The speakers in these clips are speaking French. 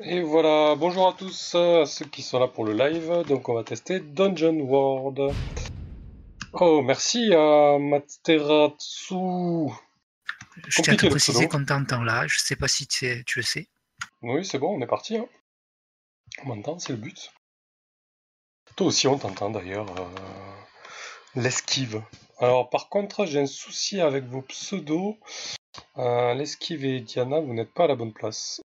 Et voilà, bonjour à tous, à ceux qui sont là pour le live. Donc on va tester Dungeon World. Oh, merci à Materatsu. Je tiens à te préciser qu'on t'entend là, je sais pas si tu, le sais. Oui, c'est bon, on est parti. Hein. On m'entend, c'est le but. Toi aussi, on t'entend d'ailleurs. Euh, l'esquive. Alors, par contre, j'ai un souci avec vos pseudos. Euh, l'esquive et Diana, vous n'êtes pas à la bonne place.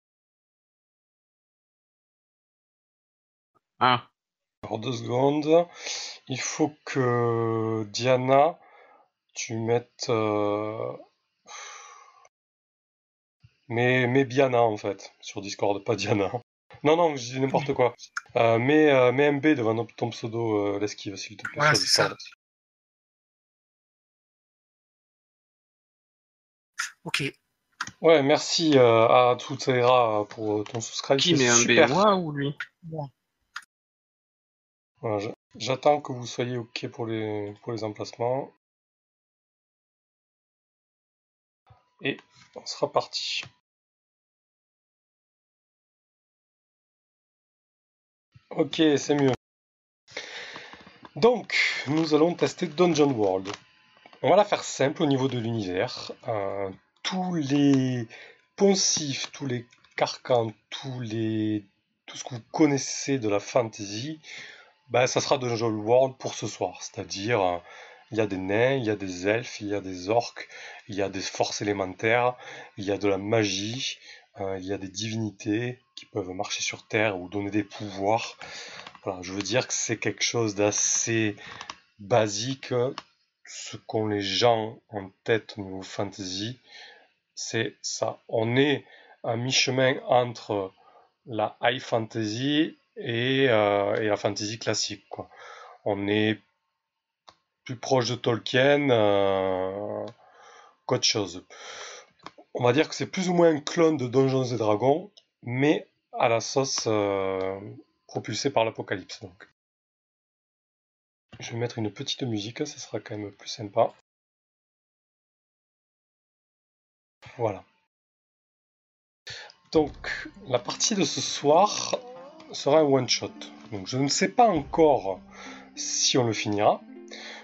Ah. Alors deux secondes. Il faut que Diana, tu mettes. Euh... Mais, mais Biana en fait, sur Discord, pas Diana. Non, non, je dis n'importe quoi. Euh, mets, euh, MB devant ton pseudo, euh, l'esquive, s'il te plaît. Ouais, c'est ça. Ok. Ouais, merci euh, à Tutera pour ton subscribe. Qui met MB, moi ou lui? Moi. J'attends que vous soyez OK pour les, pour les emplacements. Et on sera parti. Ok, c'est mieux. Donc, nous allons tester Dungeon World. On va la faire simple au niveau de l'univers. Euh, tous les poncifs, tous les carcans, tous les... tout ce que vous connaissez de la fantasy, ben, ça sera Dungeon World pour ce soir. C'est-à-dire, euh, il y a des nains, il y a des elfes, il y a des orques, il y a des forces élémentaires, il y a de la magie, euh, il y a des divinités qui peuvent marcher sur Terre ou donner des pouvoirs. Voilà, je veux dire que c'est quelque chose d'assez basique. Ce qu'ont les gens en tête au niveau fantasy, c'est ça. On est à mi-chemin entre la high fantasy euh, et, la fantasy classique. Quoi. On est plus proche de Tolkien euh, qu'autre chose. On va dire que c'est plus ou moins un clone de Donjons et Dragons, mais à la sauce euh, propulsée par l'apocalypse. Donc. Je vais mettre une petite musique, ça sera quand même plus sympa. Voilà. Donc, la partie de ce soir, sera un one-shot. Donc je ne sais pas encore si on le finira.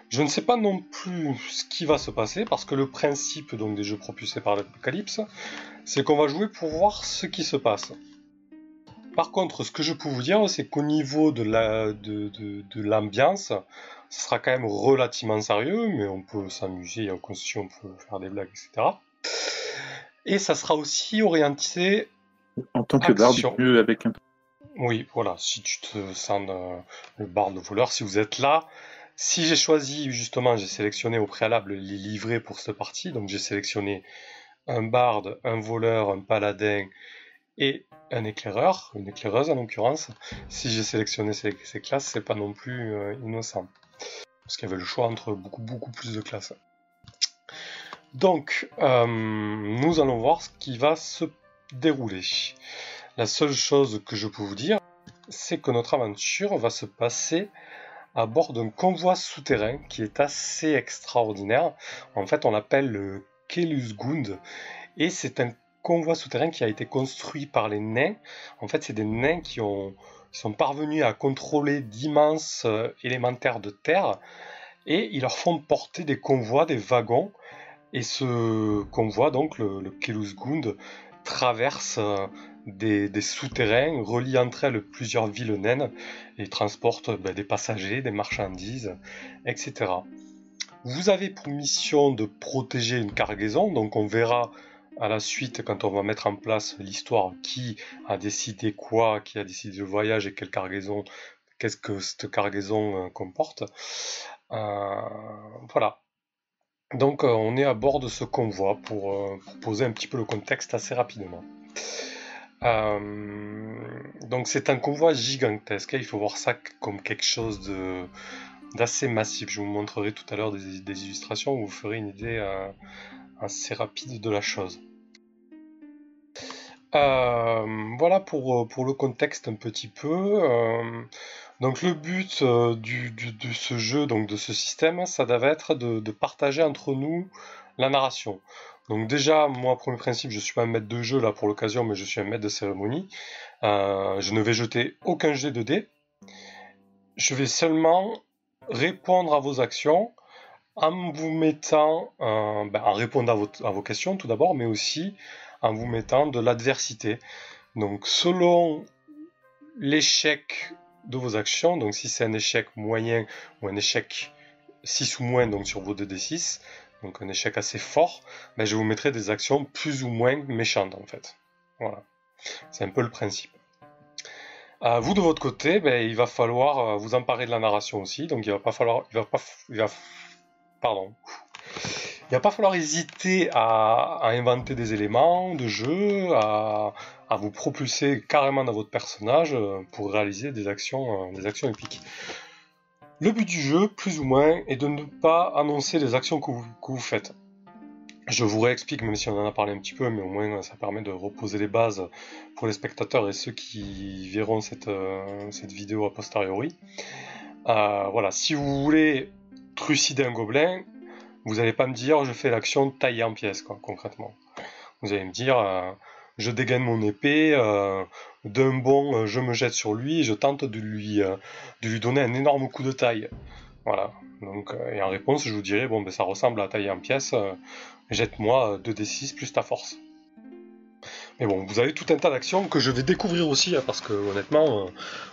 Je ne sais pas non plus ce qui va se passer parce que le principe donc, des jeux propulsés par l'apocalypse, c'est qu'on va jouer pour voir ce qui se passe. Par contre, ce que je peux vous dire, c'est qu'au niveau de l'ambiance, la, de, ce sera quand même relativement sérieux, mais on peut s'amuser, y a on peut faire des blagues, etc. Et ça sera aussi orienté en tant que barde, mieux avec un oui, voilà, si tu te sens le bar de voleur, si vous êtes là, si j'ai choisi, justement, j'ai sélectionné au préalable les livrets pour cette partie, donc j'ai sélectionné un barde, un voleur, un paladin et un éclaireur, une éclaireuse en l'occurrence. Si j'ai sélectionné ces, classes, c'est pas non plus euh, innocent. Parce qu'il y avait le choix entre beaucoup, beaucoup plus de classes. Donc, euh, nous allons voir ce qui va se dérouler. La seule chose que je peux vous dire, c'est que notre aventure va se passer à bord d'un convoi souterrain qui est assez extraordinaire. En fait, on l'appelle le Kelusgund et c'est un convoi souterrain qui a été construit par les nains. En fait, c'est des nains qui, ont, sont parvenus à contrôler d'immenses euh, élémentaires de terre et ils leur font porter des convois, des wagons. Et ce convoi, donc le, le Kelusgund, traverse euh, des, souterrains, relient entre elles plusieurs villes naines et transportent ben, des passagers, des marchandises, etc. Vous avez pour mission de protéger une cargaison, donc on verra à la suite quand on va mettre en place l'histoire qui a décidé quoi, qui a décidé le voyage et quelle cargaison, qu'est-ce que cette cargaison euh, comporte. Euh, voilà. Donc on est à bord de ce convoi pour, pour poser un petit peu le contexte assez rapidement. Euh, donc c'est un convoi gigantesque, il faut voir ça comme quelque chose d'assez massif. Je vous montrerai tout à l'heure des, illustrations où vous ferez une idée euh, assez rapide de la chose. Euh, voilà pour, le contexte un petit peu. donc le but de ce jeu, donc de ce système, ça devait être de partager entre nous la narration. Donc déjà, moi, premier principe, je suis pas un maître de jeu là pour l'occasion, mais je suis un maître de cérémonie. Euh, je ne vais jeter aucun jet de dés. Je vais seulement répondre à vos actions en vous mettant, euh, ben, en répondant à, vos, questions tout d'abord, mais aussi en vous mettant de l'adversité. Donc selon l'échec de vos actions, donc si c'est un échec moyen ou un échec 6 ou moins donc sur vos 2d6, donc un échec assez fort, ben, je vous mettrai des actions plus ou moins méchantes en fait. Voilà. C'est un peu le principe. Euh, vous de votre côté, ben, il va falloir euh, vous emparer de la narration aussi, donc il va pas falloir, il va pas, il va, pardon, il va pas falloir hésiter à, inventer des éléments de jeu, à, vous propulser carrément dans votre personnage euh, pour réaliser des actions, des actions épiques. Le but du jeu, plus ou moins, est de ne pas annoncer les actions que vous, faites. Je vous réexplique, même si on en a parlé un petit peu, mais au moins ça permet de reposer les bases pour les spectateurs et ceux qui verront cette, euh, vidéo a posteriori. Euh, voilà, si vous voulez trucider un gobelin, vous n'allez pas me dire je fais l'action tailler en pièces, quoi, concrètement. Vous allez me dire euh, je dégaine mon épée, euh, d'un bond, euh, je me jette sur lui je tente de lui, euh, de lui donner un énorme coup de taille. Voilà. Donc, et en réponse, je vous dirais, bon, ben, ça ressemble à tailler en pièces, jette-moi 2d6 plus ta force. Mais bon, vous avez tout un tas d'actions que je vais découvrir aussi, hein, parce que honnêtement,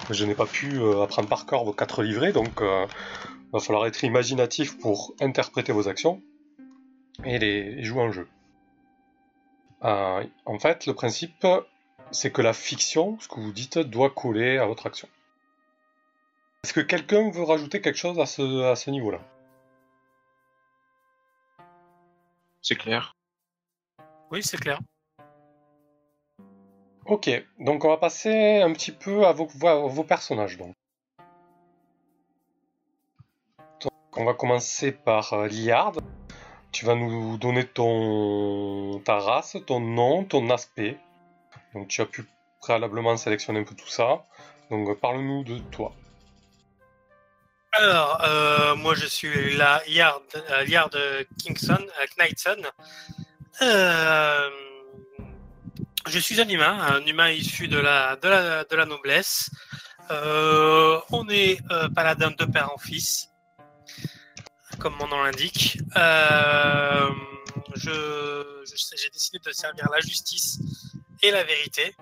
je n'ai pas pu apprendre par cœur vos quatre livrets, donc il va falloir être imaginatif pour interpréter vos actions et les jouer en jeu. Euh, en fait, le principe, c'est que la fiction, ce que vous dites, doit coller à votre action. Est-ce que quelqu'un veut rajouter quelque chose à ce, à ce niveau-là? C'est clair. Oui, c'est clair. Ok, donc on va passer un petit peu à vos, vos personnages. Donc. on va commencer par euh, Liard. Tu vas nous donner ton ta race, ton nom, ton aspect. Donc tu as pu préalablement sélectionner un peu tout ça. Donc parle-nous de toi. Alors, euh, moi je suis la Yard, euh, euh, Knightson. je suis un humain, un humain issu de la, de la, de la noblesse. on est paladin de père en fils comme mon nom l'indique. Euh, j'ai décidé de servir la justice et la vérité.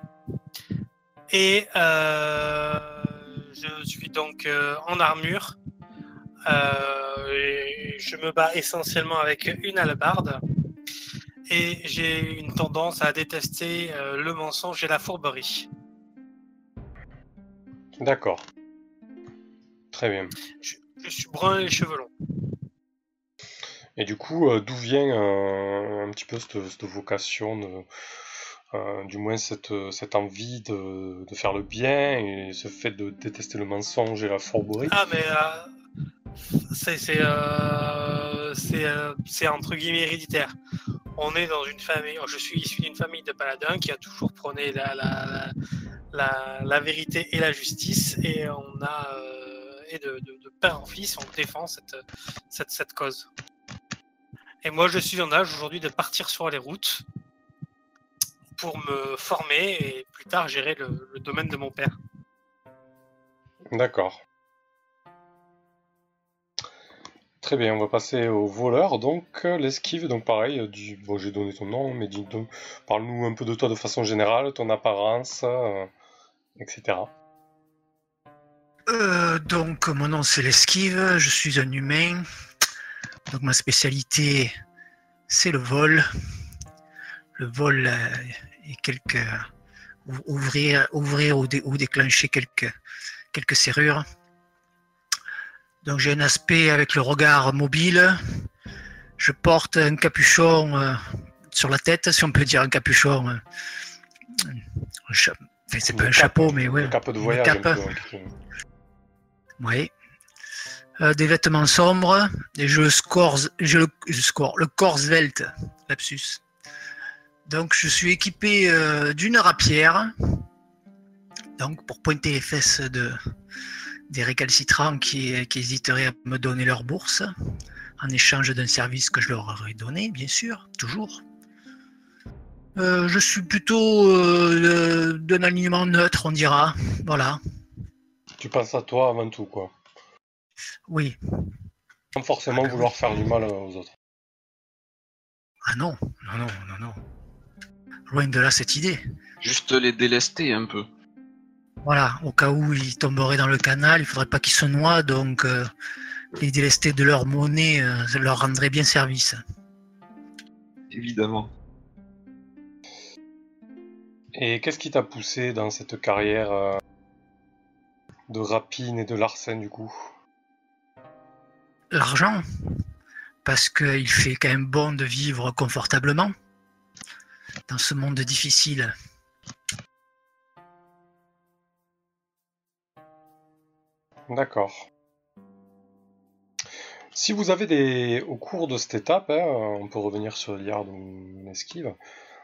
Et euh, je suis donc euh, en armure. Et je me bats essentiellement avec une alabarde. Et j'ai une tendance à détester le mensonge et la fourberie. D'accord. Très bien. Je, je suis brun et les cheveux longs. Et du coup, euh, d'où vient euh, un petit peu cette, vocation, euh, du moins cette, envie de, faire le bien et ce fait de détester le mensonge et la fourberie Ah, mais c'est entre guillemets héréditaire. On est dans une famille, je suis issu d'une famille de paladins qui a toujours prôné la, vérité et la justice et on a et de, de, père en fils, on défend cette cause. Et moi, je suis en âge aujourd'hui de partir sur les routes pour me former et plus tard gérer le, domaine de mon père. D'accord. Très bien, on va passer au voleur. Donc, l'esquive, donc pareil, du... bon, j'ai donné ton nom, mais dis donc, parle-nous un peu de toi de façon générale, ton apparence, euh, etc. Euh, donc, mon nom c'est l'esquive, je suis un humain, donc ma spécialité, c'est le vol. Le vol euh, et quelques ouvrir, ouvrir ou, déclencher quelques, quelques serrures. Donc j'ai un aspect avec le regard mobile. Je porte un capuchon euh, sur la tête, si on peut dire un capuchon. Euh, c'est pas un chapeau, mais ouais. Un cap de voyage. Oui. Euh, des vêtements sombres, et je score, le corps svelte, lapsus. Donc je suis équipé euh, d'une rapière, donc pour pointer les fesses de, des récalcitrants qui, hésiteraient à me donner leur bourse, en échange d'un service que je leur aurais donné, bien sûr, toujours. Euh, je suis plutôt d'un alignement neutre, on dira. Voilà. Tu penses à toi avant tout, quoi. Oui. Sans forcément vouloir faire du mal aux autres. Ah non, non, non, non, non. Loin de là cette idée. Juste les délester un peu. Voilà, au cas où ils tomberaient dans le canal, il faudrait pas qu'ils se noient, donc euh, les délester de leur monnaie leur rendrait bien service. Évidemment. Et qu'est-ce qui t'a poussé dans cette carrière euh, de rapine et de larcène du coup? L'argent, parce qu'il fait quand même bon de vivre confortablement dans ce monde difficile. D'accord. Si vous avez des... Au cours de cette étape, hein, on peut revenir sur l'IARD ou l'esquive,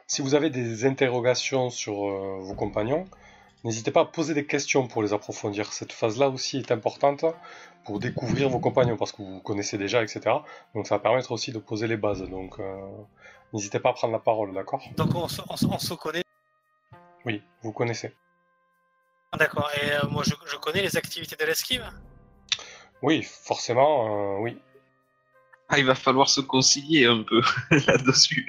si vous avez des interrogations sur euh, vos compagnons, n'hésitez pas à poser des questions pour les approfondir. Cette phase-là aussi est importante pour découvrir vos compagnons, parce que vous vous connaissez déjà, etc. Donc ça va permettre aussi de poser les bases. Donc euh, n'hésitez pas à prendre la parole, d'accord? Donc on se, connaît? Oui, vous connaissez. Ah, d'accord, et euh, moi je, connais les activités de l'esquive? Oui, forcément, oui. Ah, il va falloir se concilier un peu là-dessus.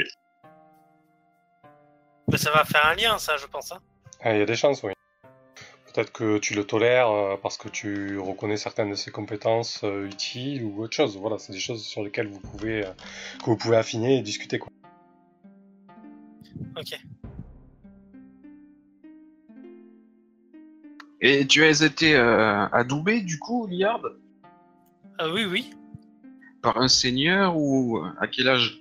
Mais ça va faire un lien, ça, je pense. Hein. Ah, il y a des chances, oui. Peut-être que tu le tolères euh, parce que tu reconnais certaines de ses compétences euh, utiles ou autre chose. Voilà, c'est des choses sur lesquelles vous pouvez, euh, que vous pouvez affiner et discuter. Quoi. Ok. Et tu as été adoubé du coup, Liard? Oui, oui. Par un seigneur ou à quel âge?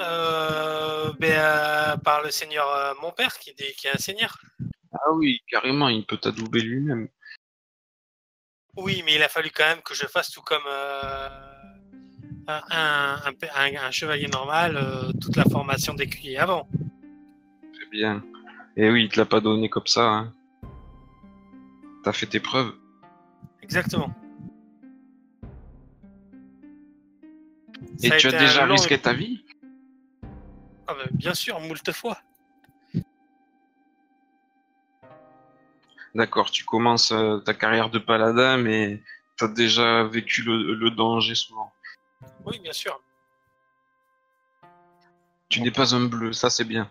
Euh, ben, euh, par le seigneur euh, mon père qui, qui, est un seigneur. Ah oui, carrément, il peut t'adouber lui-même. Oui, mais il a fallu quand même que je fasse tout comme un, un, chevalier normal, toute la formation d'écuyer avant. Très bien. Et oui, il te l'a pas donné comme ça. Hein. T'as fait tes preuves. Exactement. Et tu as déjà risqué ta vie? Ah bah, bien sûr, moult fois. D'accord, tu commences euh, ta carrière de paladin, mais tu as déjà vécu le, danger souvent. Oui, bien sûr. Tu n'es pas un bleu, ça c'est bien.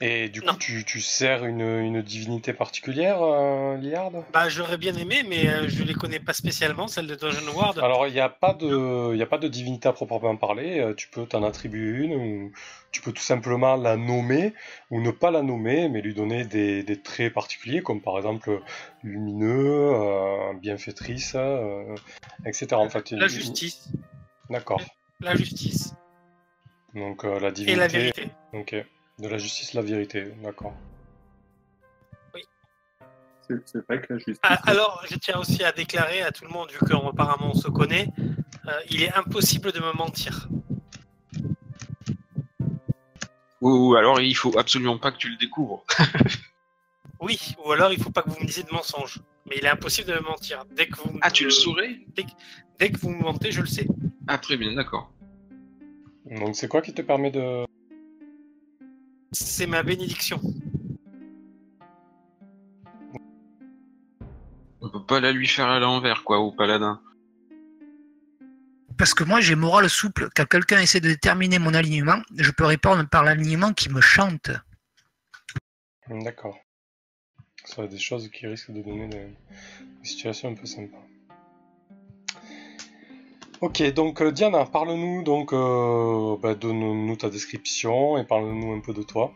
Et du coup, tu, tu, sers une, divinité particulière, euh, Liard Bah, j'aurais bien aimé, mais euh, je les connais pas spécialement, celle de Dungeon Ward. Alors, il n'y a, pas de, a pas de divinité à proprement parler. Euh, tu peux t'en attribuer une, ou tu peux tout simplement la nommer, ou ne pas la nommer, mais lui donner des, traits particuliers, comme par exemple lumineux, bienfaitrice, etc. En fait, la justice. D'accord. La justice. Donc, la divinité. Et la vérité. Ok. De la justice, la vérité, d'accord. Oui. C'est vrai que la justice. Ah, alors, je tiens aussi à déclarer à tout le monde, vu qu'apparemment on se connaît, euh, il est impossible de me mentir. Ou alors il faut absolument pas que tu le découvres. oui, ou alors il faut pas que vous me disiez de mensonges. Mais il est impossible de me mentir. Dès que vous ah, tu le saurais dès, dès que vous me mentez, je le sais. Ah, très bien, d'accord. Donc c'est quoi qui te permet de, c'est ma bénédiction. On peut pas la lui faire à l'envers, quoi, au paladin. Parce que moi, j'ai morale souple. Quand quelqu'un essaie de déterminer mon alignement, je peux répondre par l'alignement qui me chante. D'accord. Ça va des choses qui risquent de donner des, situations un peu sympas. Ok, donc euh, Diana, parle-nous donc, euh, bah, donne-nous ta description et parle-nous un peu de toi.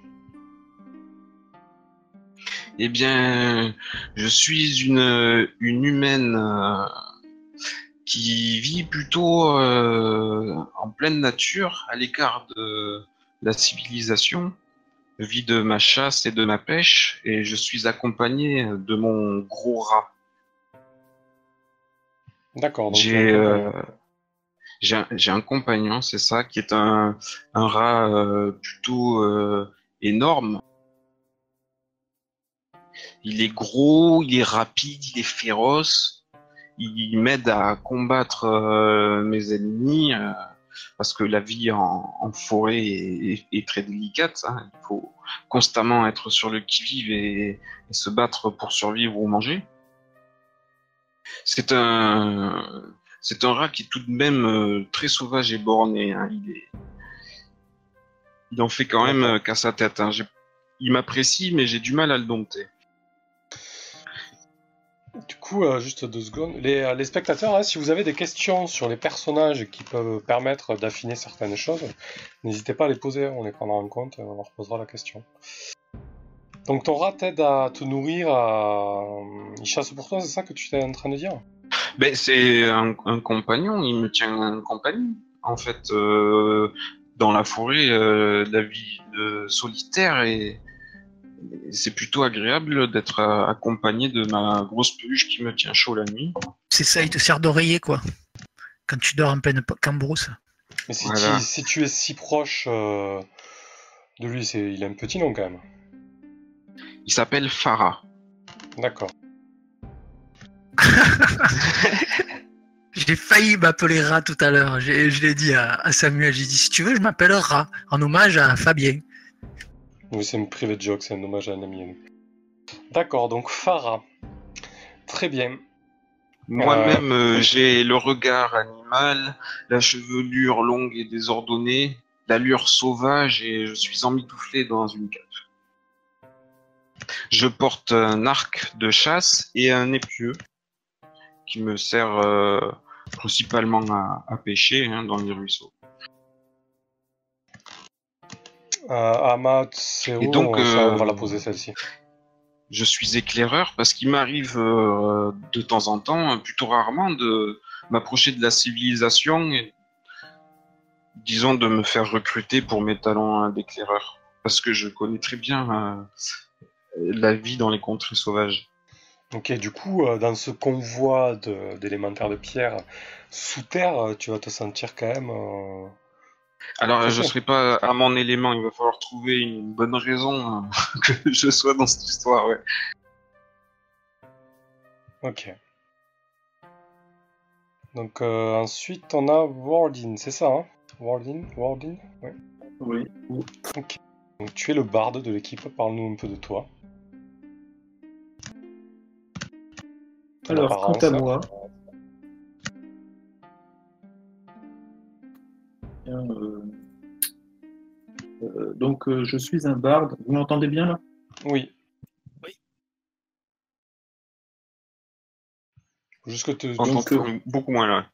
Eh bien, je suis une, une humaine euh, qui vit plutôt en pleine nature, à l'écart de la civilisation. Je vis de ma chasse et de ma pêche, et je suis accompagné de mon gros rat. D'accord. J'ai j'ai un, compagnon, c'est ça, qui est un, un rat euh, plutôt euh, énorme. Il est gros, il est rapide, il est féroce. Il m'aide à combattre euh, mes ennemis parce que la vie en, en forêt est, est très délicate. Hein. Il faut constamment être sur le qui-vive et, et se battre pour survivre ou manger. C'est un, c'est un rat qui est tout de même euh, très sauvage et borné. hein. Il, en fait quand même euh, qu'à sa tête. hein. Il m'apprécie, mais j'ai du mal à le dompter. Du coup, euh, juste deux secondes. Les, spectateurs, hein, si vous avez des questions sur les personnages qui peuvent permettre d'affiner certaines choses, n'hésitez pas à les poser, on les prendra en compte on leur posera la question. Donc ton rat t'aide à te nourrir, il chasse pour toi, c'est ça que tu es en train de dire? Ben, c'est un, un compagnon, il me tient en compagnie. En fait, euh, dans la forêt, euh, la vie de solitaire et c'est plutôt agréable d'être euh, accompagné de ma grosse peluche qui me tient chaud la nuit. C'est ça, il te sert d'oreiller, quoi. Quand tu dors en pleine cambrousse. Mais si, Voilà. tu, si tu es si proche euh, de lui, c'est, il a un petit nom quand même. Il s'appelle Farah. D'accord. J'ai failli m'appeler Rat tout à l'heure. Je l'ai dit à, à Samuel. J'ai dit si tu veux, je m'appelle Rat, en hommage à Fabien. Oui, c'est une private joke, c'est un hommage à un ami. D'accord, donc Farah. Très bien. Moi-même, euh, j'ai le regard animal, la chevelure longue et désordonnée, l'allure sauvage et je suis emmitouflé dans une cape. Je porte un arc de chasse et un épieu qui me sert euh, principalement à, à pêcher hein, dans les ruisseaux. Euh, Ahmad, c'est où donc, on, ça, euh, on va la poser celle-ci? Je suis éclaireur parce qu'il m'arrive euh, de temps en temps, plutôt rarement, de m'approcher de la civilisation et disons de me faire recruter pour mes talents euh, d'éclaireur. Parce que je connais très bien euh, la vie dans les contrées sauvages. Ok, du coup, euh, dans ce convoi de- d'élémentaires de pierre sous terre, euh, tu vas te sentir quand même. euh, Alors, Très je serai pas à mon élément, il va falloir trouver une bonne raison euh, que je sois dans cette histoire. Ouais. Ok. Donc euh, ensuite, on a Wardin, c'est ça, hein? Wardin Wardin? Ouais. Oui. Donc tu es le barde de l'équipe, parle-nous un peu de toi. Alors, quant à moi. Bien, euh, euh, donc, euh, je suis un barde. Vous m'entendez bien là? Oui. Oui. Juste que te... On Donc, euh, beaucoup moins là.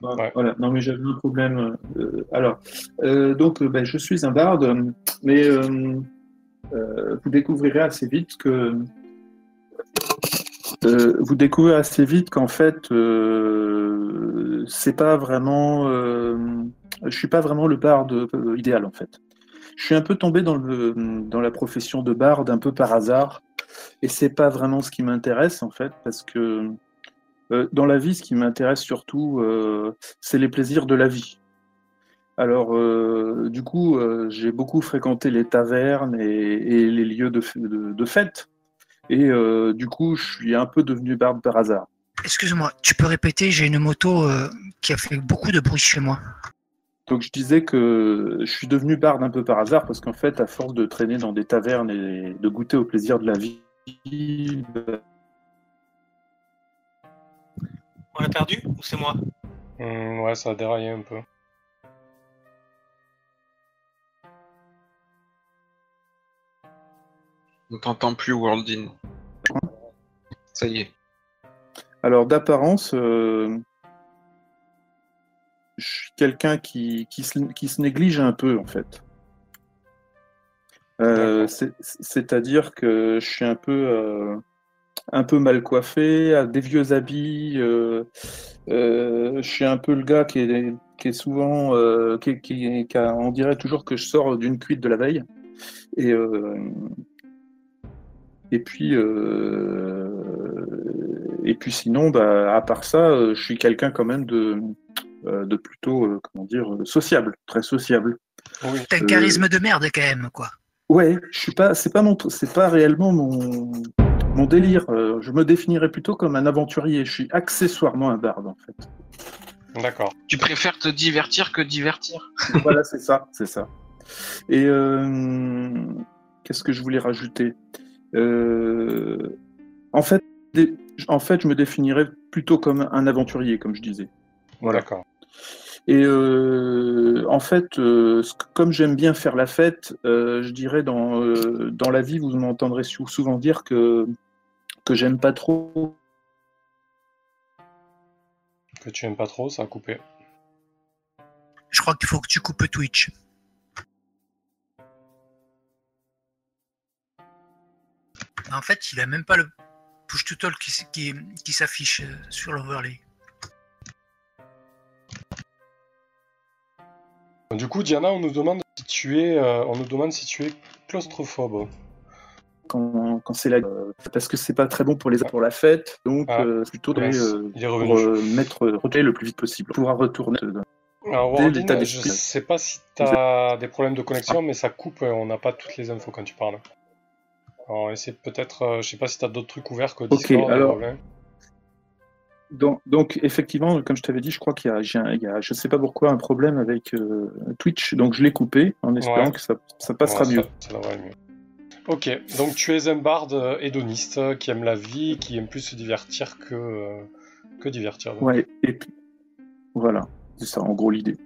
Voilà, Ouais. Voilà, non mais j'avais un problème. euh, alors, euh, donc euh, ben, je suis un barde, mais euh, euh, vous découvrirez assez vite que euh, vous découvrez assez vite qu'en fait euh, c'est pas vraiment, euh, je suis pas vraiment le barde euh, idéal en fait. Je suis un peu tombé dans le dans la profession de barde un peu par hasard et c'est pas vraiment ce qui m'intéresse en fait parce que dans la vie, ce qui m'intéresse surtout, c'est les plaisirs de la vie. Alors, du coup, j'ai beaucoup fréquenté les tavernes et, les lieux de, de, de fête. Et euh, du coup, je suis un peu devenu barbe par hasard. Excuse-moi, tu peux répéter J'ai une moto euh, qui a fait beaucoup de bruit chez moi. Donc, je disais que je suis devenu barde un peu par hasard parce qu'en fait, à force de traîner dans des tavernes et de goûter aux plaisirs de la vie, On l'a perdu ou c'est moi? Hmm, ouais, ça a déraillé un peu. On t'entend plus, Worldin. Ça y est. Alors d'apparence, euh, je suis quelqu'un qui, qui, se, qui se néglige un peu en fait. Euh, C'est-à-dire que je suis un peu, euh, un peu mal coiffé, à des vieux habits. je suis un peu le gars qui est, qui est souvent, qui, qui- a- on dirait toujours que je sors d'une cuite de la veille. Et, et puis, euh, et puis sinon, bah, à part ça, euh, je suis quelqu'un quand même de, euh, de plutôt, euh, comment dire, sociable, très sociable. Oui. T'as un Euh, charisme de merde quand même, quoi. Ouais, je suis pas, c'est pas mon, c'est pas réellement mon, mon délire. Euh, je me définirais plutôt comme un aventurier. Je suis accessoirement un barde en fait. D'accord. Tu préfères te divertir que divertir. voilà, c'est ça, c'est ça. Et euh, qu'est-ce que je voulais rajouter? Euh, En fait, en fait, je me définirais plutôt comme un aventurier, comme je disais. Voilà. D'accord. Et euh, en fait, euh, comme j'aime bien faire la fête, euh, je dirais dans, euh, dans la vie, vous m'entendrez sou- souvent dire que, que j'aime pas trop. Que tu aimes pas trop, ça a coupé. Je crois qu'il faut que tu coupes Twitch. En fait, il a même pas le push to talk qui, qui, qui s'affiche euh, sur l'overlay. Du coup, Diana, on nous demande si tu es, euh, on nous demande si tu es claustrophobe. Quand, quand c'est la euh, parce que c'est pas très bon pour les pour la fête donc Ah, euh, plutôt euh, il est pour euh, mettre retourner le plus vite possible pour pouvoir retourner euh, Alors, l'état je sais pas si t'as des problèmes de connexion, mais ça coupe, on n'a pas toutes les infos quand tu parles. Alors, essaie peut-être, euh, je sais pas si t'as d'autres trucs ouverts que Discord. des alors- problèmes. donc, donc, effectivement comme je t'avais dit je crois qu'il y a, y je sais pas pourquoi un problème avec euh, Twitch donc je l'ai coupé en espérant Ouais. que ça, ça passera Ouais, mieux Ça, mieux. Ok, donc tu es un barde euh, hédoniste qui aime la vie, qui aime plus se divertir que, euh, que divertir. donc. ouais et puis voilà c'est ça en gros l'idée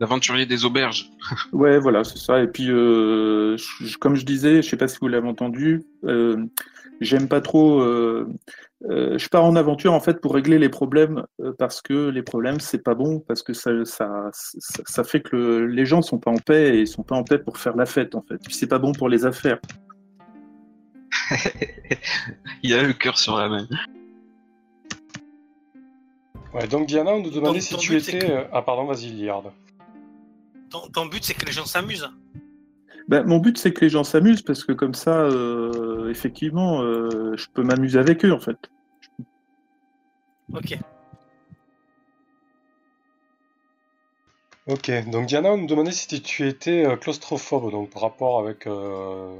L'aventurier des auberges. Ouais, voilà, c'est ça. Et puis, euh, je- comme je disais, je sais pas si vous l'avez entendu, euh, j'aime pas trop. euh, euh, je pars en aventure en fait pour régler les problèmes euh, parce que les problèmes c'est pas bon parce que ça, ça, ça, ça fait que le- les gens sont pas en paix et ils sont pas en paix pour faire la fête en fait. Puis c'est pas bon pour les affaires. Il a le cœur sur la main. Ouais, donc Diana, on nous demandait Donc, si tu étais. que- Ah, pardon, vas-y, Liard. Ton, ton but, c'est que les gens s'amusent. Ben, mon but c'est que les gens s'amusent parce que comme ça, euh, effectivement, euh, je peux m'amuser avec eux en fait. Ok. Ok, donc Diana, on nous demandait si tu étais euh, claustrophobe, donc par rapport avec. euh,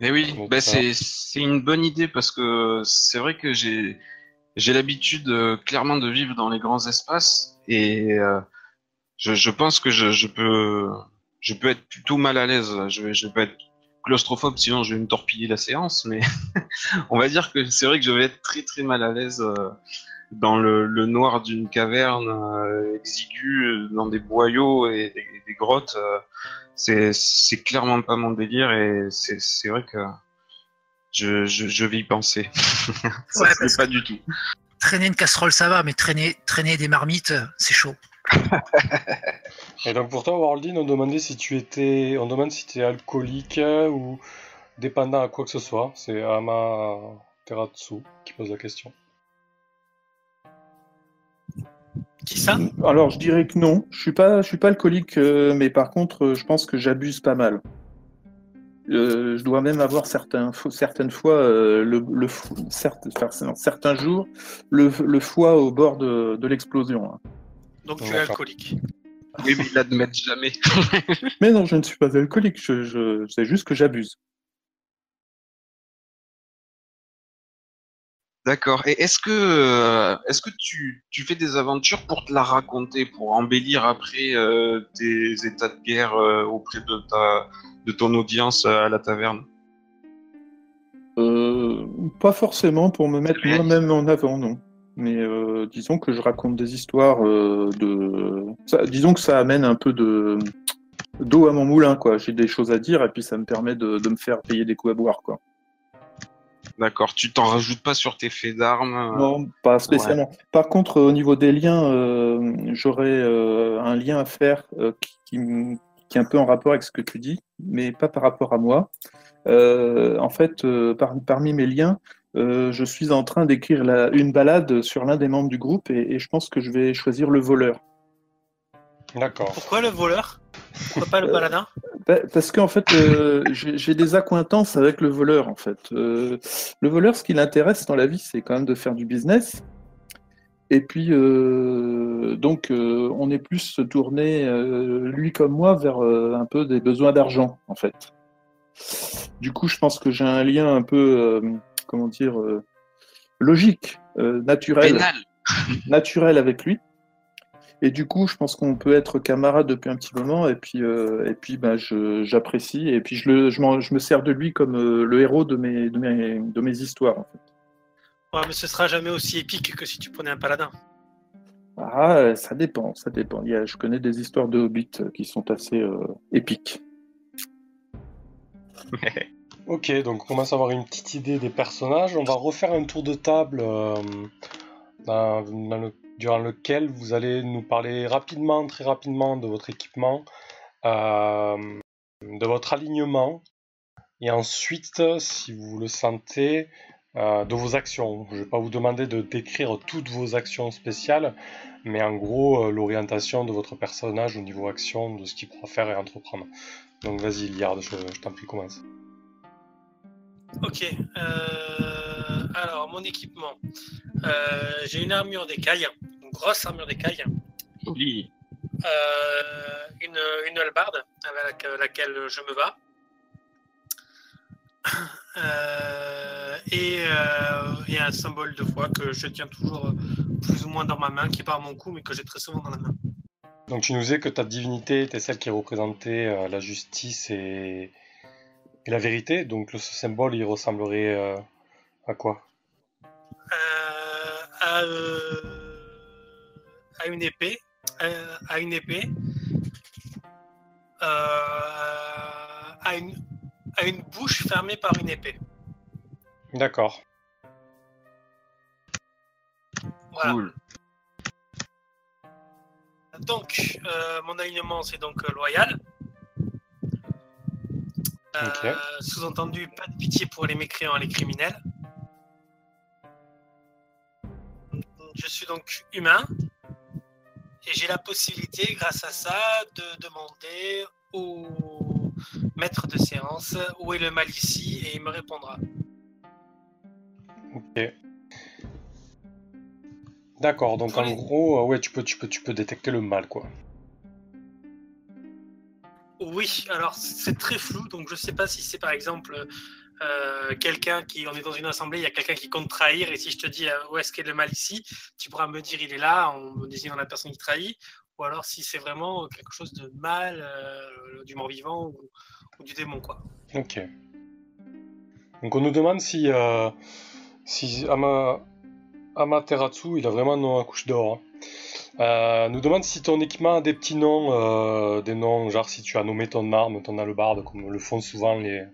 Eh oui, Donc ça. c'est c'est une bonne idée parce que c'est vrai que j'ai j'ai l'habitude euh, clairement de vivre dans les grands espaces et euh, je, je pense que je, je peux je peux être plutôt mal à l'aise. Je vais je vais pas être claustrophobe sinon je vais me torpiller la séance, mais on va dire que c'est vrai que je vais être très très mal à l'aise euh, dans le, le noir d'une caverne euh, exiguë, euh, dans des boyaux et des, des grottes. c'est c'est clairement pas mon délire et c'est c'est vrai que je, je, je vais y penser. ça Ouais, se fait pas du tout. Traîner une casserole, ça va, mais traîner, traîner des marmites, c'est chaud. Et donc pour toi, Worldin, on demandait si tu étais. On demande si tu es alcoolique ou dépendant à quoi que ce soit. C'est Ama Teratsu qui pose la question. Qui ça? Alors, je dirais que non. Je suis pas, je suis pas alcoolique, euh, mais par contre, euh, je pense que j'abuse pas mal. Euh, je dois même avoir certains, certaines fois euh, le, le fo- certes- enfin, certains jours le, le foie au bord de, de l'explosion. hein. Donc tu es alcoolique. Oui, mais ils l'admettent jamais. Mais non, je ne suis pas alcoolique. Je, je, c'est juste que j'abuse. D'accord. Et est-ce que euh, est-ce que tu, tu fais des aventures pour te la raconter, pour embellir après euh, tes états de guerre euh, auprès de ta de ton audience euh, à la taverne? Euh, pas forcément pour me mettre moi-même en avant, non. Mais euh, disons que je raconte des histoires euh, de. ça- disons que ça amène un peu de d'eau à mon moulin, quoi. J'ai des choses à dire et puis ça me permet de, de me faire payer des coups à boire, quoi. D'accord. Tu t'en rajoutes pas sur tes faits d'armes euh, Non, pas spécialement. Par contre, au niveau des liens, euh, j'aurais un lien à faire qui, qui est un peu en rapport avec ce que tu dis, mais pas par rapport à moi. En fait, par- parmi mes liens, euh, je suis en train d'écrire la- une balade sur l'un des membres du groupe et, et je pense que je vais choisir le voleur. D'accord. Pourquoi le voleur? Pourquoi pas le Euh, paladin Pa- Parce qu'en fait, euh, j'ai j'ai des accointances avec le voleur. En fait, Euh, le voleur, ce qui l'intéresse dans la vie, c'est quand même de faire du business. Et puis, euh, donc, euh, on est plus tourné, euh, lui comme moi, vers euh, un peu des besoins d'argent, en fait. Du coup, je pense que j'ai un lien un peu, euh, comment dire, euh, logique, euh, naturel. Pénal. naturel avec lui. Et du coup, je pense qu'on peut être camarades depuis un petit moment, et puis, euh, et puis bah, je- j'apprécie, et puis je, le, je, m'en- je me sers de lui comme euh, le héros de mes, de, mes, de mes histoires. En fait. Ouais, mais ce sera jamais aussi épique que si tu prenais un paladin. Ah, ça dépend, ça dépend. Il y a, je connais des histoires de hobbits qui sont assez euh, épiques. Ok, donc on commence à avoir une petite idée des personnages. On va refaire un tour de table euh, durant lequel vous allez nous parler rapidement, très rapidement de votre équipement, euh, de votre alignement, et ensuite, si vous le sentez, euh, de vos actions. Je ne vais pas vous demander de décrire toutes vos actions spéciales, mais en gros, l'orientation de votre personnage au niveau action, de ce qu'il pourra faire et entreprendre. Donc vas-y, Liard, je, je t'en prie, commence. Ok. euh, alors, mon équipement. Euh, J'ai une armure d'écaille, une grosse armure d'écaille, Oui. euh, une, une hallebarde avec laquelle- je me bats, euh, et, euh, et un symbole de foi que je tiens toujours plus ou moins dans ma main, qui part à mon cou, mais que j'ai très souvent dans la main. Donc tu nous disais que ta divinité était celle qui représentait euh, la justice et... et la vérité. Donc le, ce symbole, il ressemblerait euh, à quoi? Euh, à, euh, à une épée, à une épée, euh, à, une, à une bouche fermée par une épée. D'accord. Voilà. Cool. Donc, euh, mon alignement, c'est donc euh, loyal. Euh. Sous-entendu, pas de pitié pour les mécréants et les criminels. Je suis donc humain. Et j'ai la possibilité, grâce à ça, de demander au maître de séance où est le mal ici et il me répondra. Ok. D'accord, donc en gros, euh, ouais, tu peux, tu, peux, tu peux détecter le mal, quoi. Oui, alors c'est très flou, donc je sais pas si c'est par exemple euh, quelqu'un qui, on est dans une assemblée, il y a quelqu'un qui compte trahir, et si je te dis euh, où est-ce qu'est le mal ici, tu pourras me dire il est là en me désignant la personne qui trahit, ou alors si c'est vraiment quelque chose de mal, euh, du mort-vivant ou, du démon, quoi. Ok. Donc on nous demande si, si Ama, Amaterasu, il a vraiment un nom couche d'or. hein. Euh, nous demande si ton équipement a des petits noms, euh, des noms, genre si tu as nommé ton arme, ton hallebarde, comme le font souvent les,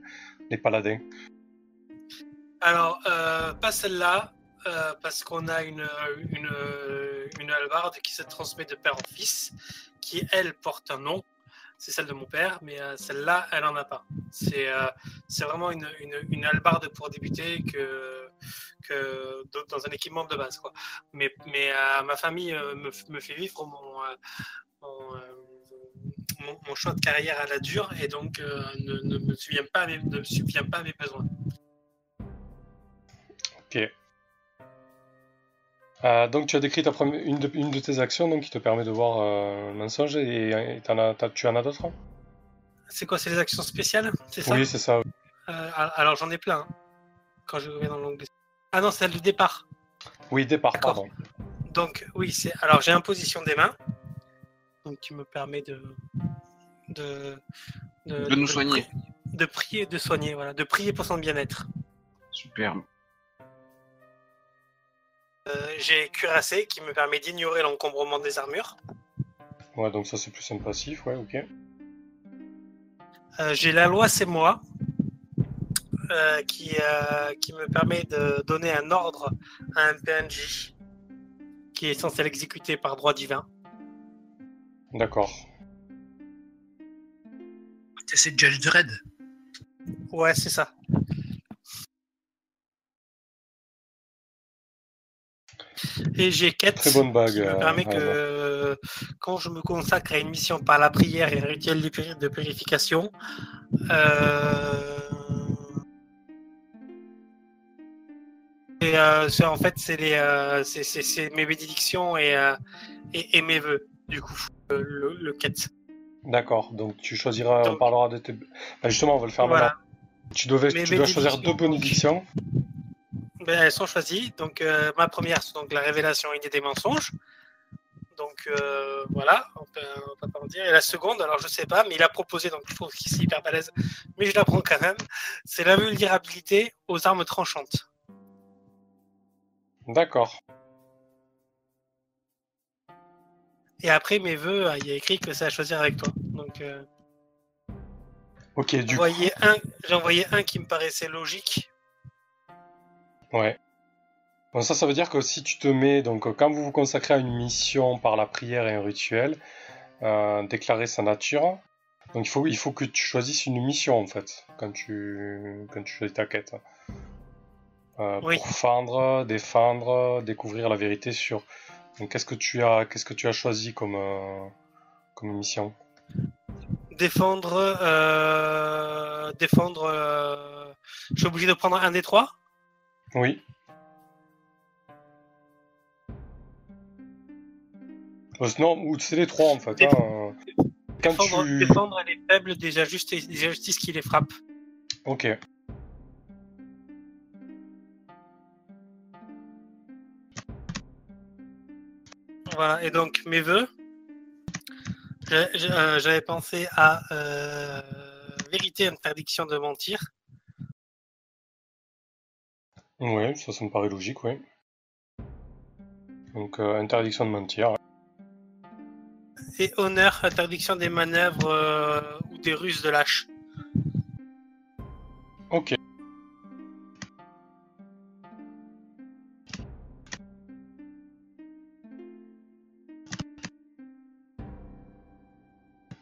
paladins. Alors, euh, pas celle-là, parce qu'on a une, une, une hallebarde qui se transmet de père en fils, qui, elle, porte un nom. C'est celle de mon père, mais euh, celle-là, elle n'en a pas. C'est euh, c'est vraiment une, une, hallebarde pour débuter que, que dans- un équipement de base. Quoi. Mais, mais euh, ma famille me, me fait vivre mon, mon, choix de carrière à la dure et donc ne, ne me subvient pas à mes, ne me subvient pas à mes besoins. Ok. Euh, donc tu as décrit ta première, une, de, une de tes actions donc, qui te permet de voir euh, le mensonge et, et t'en as- t'as- tu en as d'autres? C'est quoi, c'est les actions spéciales? C'est ça? Oui, c'est ça. Euh, alors j'en ai plein. hein, quand je vais dans l'onglet. Ah non, c'est celle du départ. Oui, départ, D'accord. pardon. Donc oui, c'est. Alors j'ai imposition des mains, donc qui me permet de de De nous soigner. de prier, de soigner, voilà, de prier pour son bien-être. Superbe. Euh, j'ai cuirassé qui me permet d'ignorer l'encombrement des armures. Ouais, donc ça c'est plus un passif, ouais, ok. Euh, j'ai la loi c'est moi euh, qui, euh, qui me permet de donner un ordre à un PNJ qui est censé l'exécuter par droit divin. D'accord. C'est Judge Dredd. Ouais, c'est ça. Et j'ai quête Très bonne bague. qui me euh, permet Raza. que quand je me consacre à une mission par la prière et un rituel de puri- de purification, euh, et, euh, c'est- en fait c'est euh, mes bénédictions et, euh, et, et mes vœux du coup euh, le, le quête. D'accord, donc tu choisiras, on parlera de tes... Bah, justement, on va le faire Voilà. maintenant. Tu, devais, tu dois choisir deux bénédictions. Ben, elles sont choisies. Donc, euh, ma première, c'est donc la révélation innée des mensonges. Donc, euh, voilà, on peut, on peut pas en dire. Et la seconde, alors je sais pas, mais il a proposé, donc je trouve qu'il est hyper balèze, mais je la prends quand même. C'est la vulnérabilité aux armes tranchantes. D'accord. Et après, mes vœux, ah, il y a écrit que c'est à choisir avec toi. Donc, euh, Ok, du coup. j'ai envoyé un qui me paraissait logique. Ouais. Bon, ça, ça veut dire que si tu te mets, donc quand vous vous consacrez à une mission par la prière et un rituel, euh, déclarer sa nature, donc il faut, il faut que tu choisisses une mission en fait, quand tu, quand tu choisis ta quête. Euh, Oui. Pour fendre, défendre, découvrir la vérité sur. Donc qu'est-ce que tu as, qu'est-ce que tu as choisi comme, euh, comme mission? Défendre, euh, défendre. Je suis obligé de prendre un des trois? Oui. Euh, non, ou c'est les trois en fait. Hein, euh. Quand Défendre, tu... défendre les faibles des injustices, des injustices qui les frappent. Ok. Voilà, et donc mes j'ai- euh, j'avais pensé à euh, vérité, interdiction de mentir, Ouais, ça, ça me paraît logique, oui. Donc, euh, interdiction de mentir. et honneur, interdiction des manœuvres euh, ou des ruses de lâche. Ok.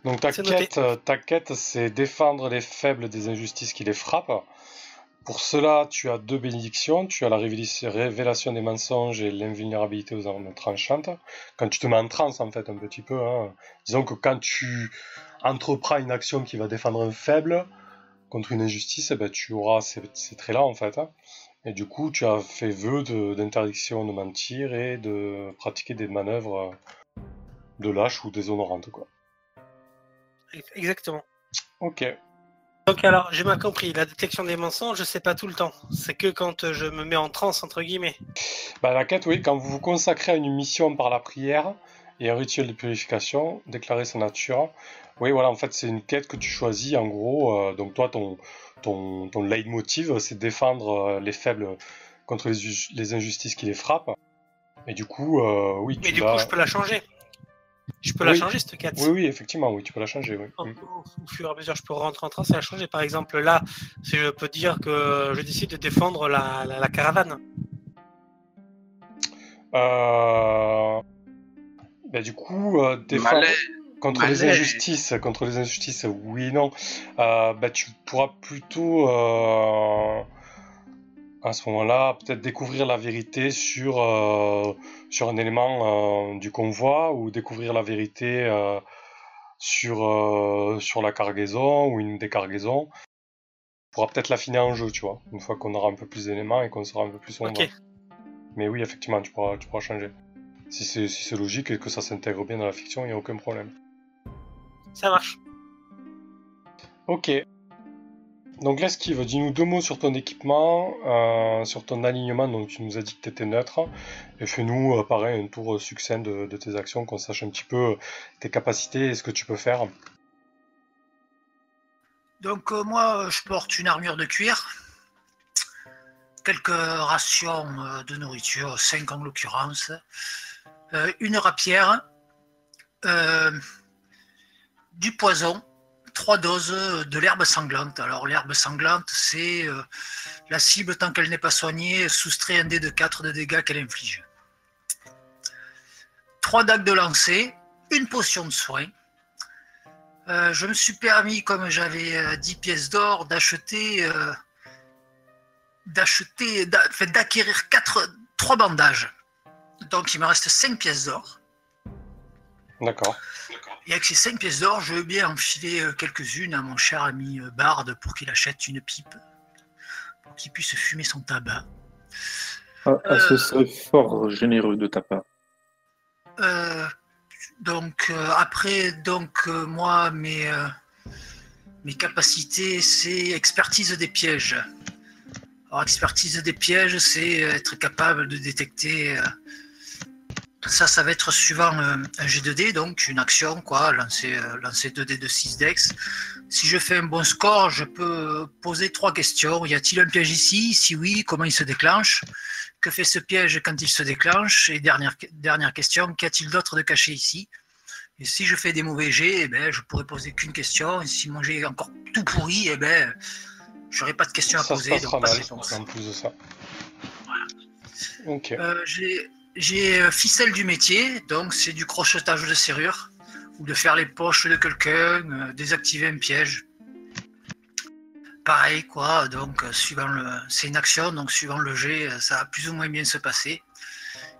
Donc ta quête, euh, ta quête, c'est défendre les faibles des injustices qui les frappent. Pour cela, tu as deux bénédictions. Tu as la révélation des mensonges et l'invulnérabilité aux armes tranchantes. Quand tu te mets en transe, en fait, un petit peu. hein. Disons que quand tu entreprends une action qui va défendre un faible contre une injustice, eh ben, tu auras ces, ces traits-là, en fait. hein. Et du coup, tu as fait vœu de- d'interdiction de, mentir et de pratiquer des manœuvres de lâche ou déshonorantes, quoi. Exactement. Ok. Donc alors, j'ai mal compris, la détection des mensonges, je sais pas tout le temps. C'est que quand je me mets en transe, entre guillemets. Bah, la quête, oui, quand vous vous consacrez à une mission par la prière et un rituel de purification, déclarer sa nature. Oui, voilà, en fait, c'est une quête que tu choisis, en gros. euh, donc, toi, ton, ton, ton leitmotiv, c'est défendre euh, les faibles contre les, ju- les injustices qui les frappent. Et du coup, euh, oui, Mais du vas- coup, je peux la changer. Je peux la Oui. changer, cette quête. Oui, oui, effectivement, oui, tu peux la changer, oui. Au, Mm. au fur et à mesure, je peux rentrer en transe et la changer. Par exemple, là, si je peux dire que je décide de défendre la, la- la caravane. Euh... bah, du coup, euh, défendre Malais. contre les injustices, contre les injustices, oui et non. Euh, bah, tu pourras plutôt euh, à ce moment-là peut-être découvrir la vérité sur euh, sur un élément euh, du convoi ou découvrir la vérité euh, sur sur la cargaison ou une des cargaisons. On pourra peut-être l'affiner en jeu, tu vois, une fois qu'on aura un peu plus d'éléments et qu'on sera un peu plus sombre. Ok. Mais oui, effectivement, tu pourras, tu pourras changer. Si c'est si c'est logique et que ça s'intègre bien dans la fiction, il n'y a aucun problème. Ça marche. Ok. Donc l'esquive, dis-nous deux mots sur ton équipement, euh, sur ton alignement, donc tu nous as dit que tu étais neutre, et fais-nous euh, pareil un tour succinct de, tes actions, qu'on sache un petit peu tes capacités et ce que tu peux faire. Donc euh, moi, euh, je porte une armure de cuir, quelques rations euh, de nourriture, 5 en l'occurrence, euh, une rapière, euh, du poison, trois doses de l'herbe sanglante. Alors l'herbe sanglante, c'est euh, la cible tant qu'elle n'est pas soignée, soustrait un dé de 4 de dégâts qu'elle inflige. Trois dagues de lancer, une potion de soin, euh, je me suis permis, comme j'avais euh, 10 pièces d'or, d'acheter, euh, d'acheter, d'acquérir quatre, trois bandages. Donc il me reste 5 pièces d'or. D'accord. Et avec ces 5 pièces d'or, je veux bien enfiler euh, quelques-unes à mon cher ami euh, Bard pour qu'il achète une pipe, pour qu'il puisse fumer son tabac. Ah, ah, ce Euh. serait fort généreux de ta part. Euh, donc euh, après, donc euh, moi, mes, euh, mes capacités, c'est expertise des pièges. Alors, expertise des pièges, c'est être capable de détecter. Ça, ça va être suivant euh, un G2D, donc une action, quoi, lancer, euh, lancer 2D de 6 dex. Si je fais un bon score, je peux poser trois questions. Y a-t-il un piège ici? Si oui, comment il se déclenche? Que fait ce piège quand il se déclenche? Et dernière, dernière question, qu'y a-t-il d'autre de caché ici? Et si je fais des mauvais jets, eh ben, je pourrais poser qu'une question. Et si mon jet est encore tout pourri, eh ben, j'aurais pas de questions à Ça poser. donc pas mal, en plus de ça. Ok. Euh, j'ai- J'ai euh, ficelle du métier, donc c'est du crochetage de serrure, ou de faire les poches de quelqu'un, euh, désactiver un piège. Pareil, quoi, donc euh, suivant le. C'est une action, donc suivant le jet, ça va plus ou moins bien se passer.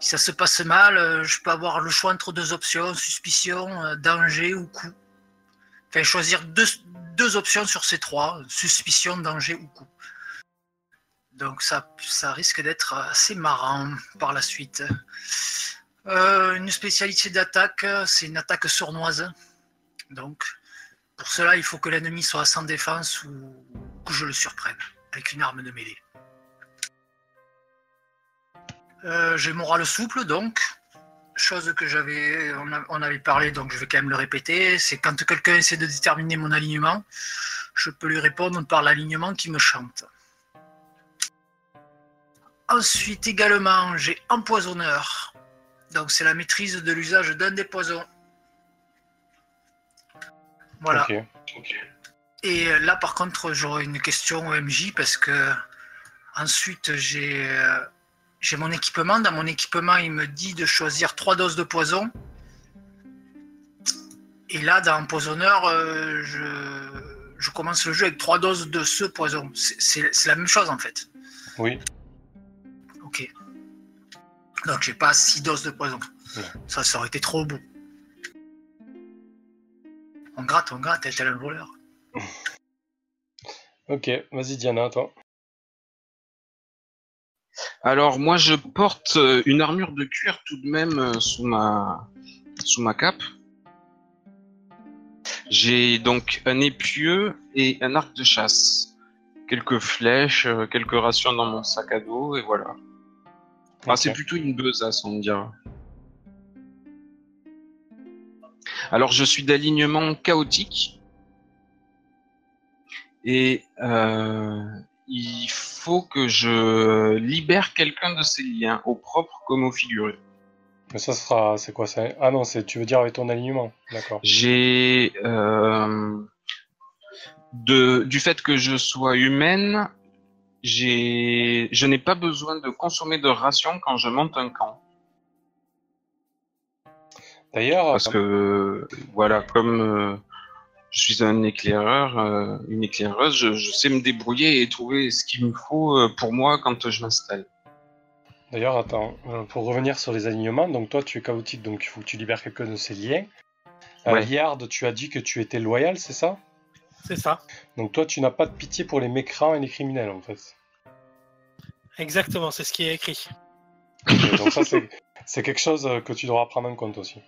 Si ça se passe mal, je peux avoir le choix entre deux options, suspicion, danger ou coup. Enfin, choisir deux, deux options sur ces trois, suspicion, danger ou coup. Donc ça, ça risque d'être assez marrant par la suite. Euh, une spécialité d'attaque, c'est une attaque sournoise. Donc pour cela, il faut que l'ennemi soit sans défense ou que je le surprenne avec une arme de mêlée. Euh, J'ai moral souple, donc chose que j'avais, on, avait parlé, donc je vais quand même le répéter. C'est quand quelqu'un essaie de déterminer mon alignement, je peux lui répondre par l'alignement qui me chante. Ensuite, également, j'ai empoisonneur. Donc, c'est la maîtrise de l'usage d'un des poisons. Voilà. Et là, par contre, j'aurais une question au MJ parce que ensuite, j'ai euh, j'ai mon équipement. Dans mon équipement, il me dit de choisir trois doses de poison. Et là, dans Empoisonneur, euh, je, je commence le jeu avec trois doses de ce poison. C'est la même chose en fait. Oui. Donc j'ai pas 6 doses de poison. Ouais. Ça, ça aurait été trop beau. On gratte, on gratte, tel un voleur. Ok, vas-y Diana, toi. Alors moi je porte euh, une armure de cuir tout de même euh, sous ma sous ma cape. J'ai donc un épieu et un arc de chasse. Quelques flèches, euh, quelques rations dans mon sac à dos et voilà. Ah, Ok. c'est plutôt une besace, on dira. Alors, je suis d'alignement chaotique. Et euh, il faut que je libère quelqu'un de ces liens, au propre comme au figuré. Mais ça sera, c'est quoi ça Ah non, c'est, tu veux dire avec ton alignement, d'accord. J'ai euh, de du fait que je sois humaine, j'ai je n'ai pas besoin de consommer de rations quand je monte un camp. D'ailleurs, Parce que, voilà, comme euh, je suis un éclaireur, euh, une éclaireuse, je, je sais me débrouiller et trouver ce qu'il me faut euh, pour moi quand je m'installe. d'ailleurs, attends, pour revenir sur les alignements, donc toi tu es chaotique, donc il faut que tu libères quelqu'un de ses liens. Ouais. Liard, tu as dit que tu étais loyal, c'est ça? C'est ça. Donc toi tu n'as pas de pitié pour les mécrans et les criminels en fait. Exactement, c'est ce qui est écrit. Donc ça c'est, quelque chose euh, que tu devras prendre en compte aussi.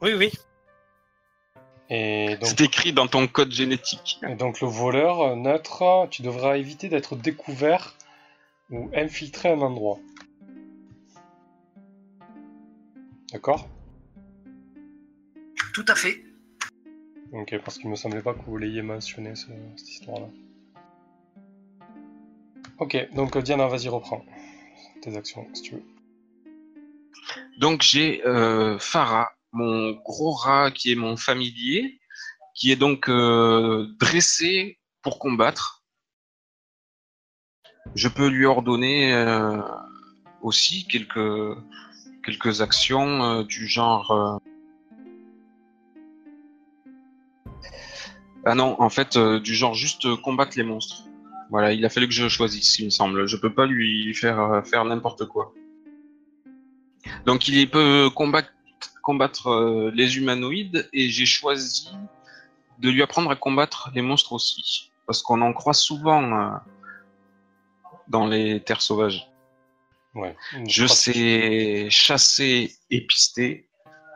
Oui, oui. C'est écrit dans ton code génétique. et donc le voleur euh, neutre, tu devras éviter d'être découvert ou infiltrer un endroit. D'accord? Tout à fait. Ok, parce qu'il me semblait pas que vous l'ayez mentionné ce- cette histoire-là. Ok, donc euh, Diana, vas-y, reprends tes actions si tu veux. Donc j'ai euh, mon gros rat qui est mon familier, qui est donc euh, dressé pour combattre. Je peux lui ordonner euh, aussi quelques quelques actions du genre. Ah non, en fait, euh, du genre juste euh, combattre les monstres. Voilà, il a fallu que je choisisse, il me semble. Je peux pas lui faire euh, faire n'importe quoi. Donc il peut combattre, combattre euh, les humanoïdes et j'ai choisi de lui apprendre à combattre les monstres aussi. Parce qu'on en croit souvent dans les terres sauvages. Ouais. Je sais chasser et pister,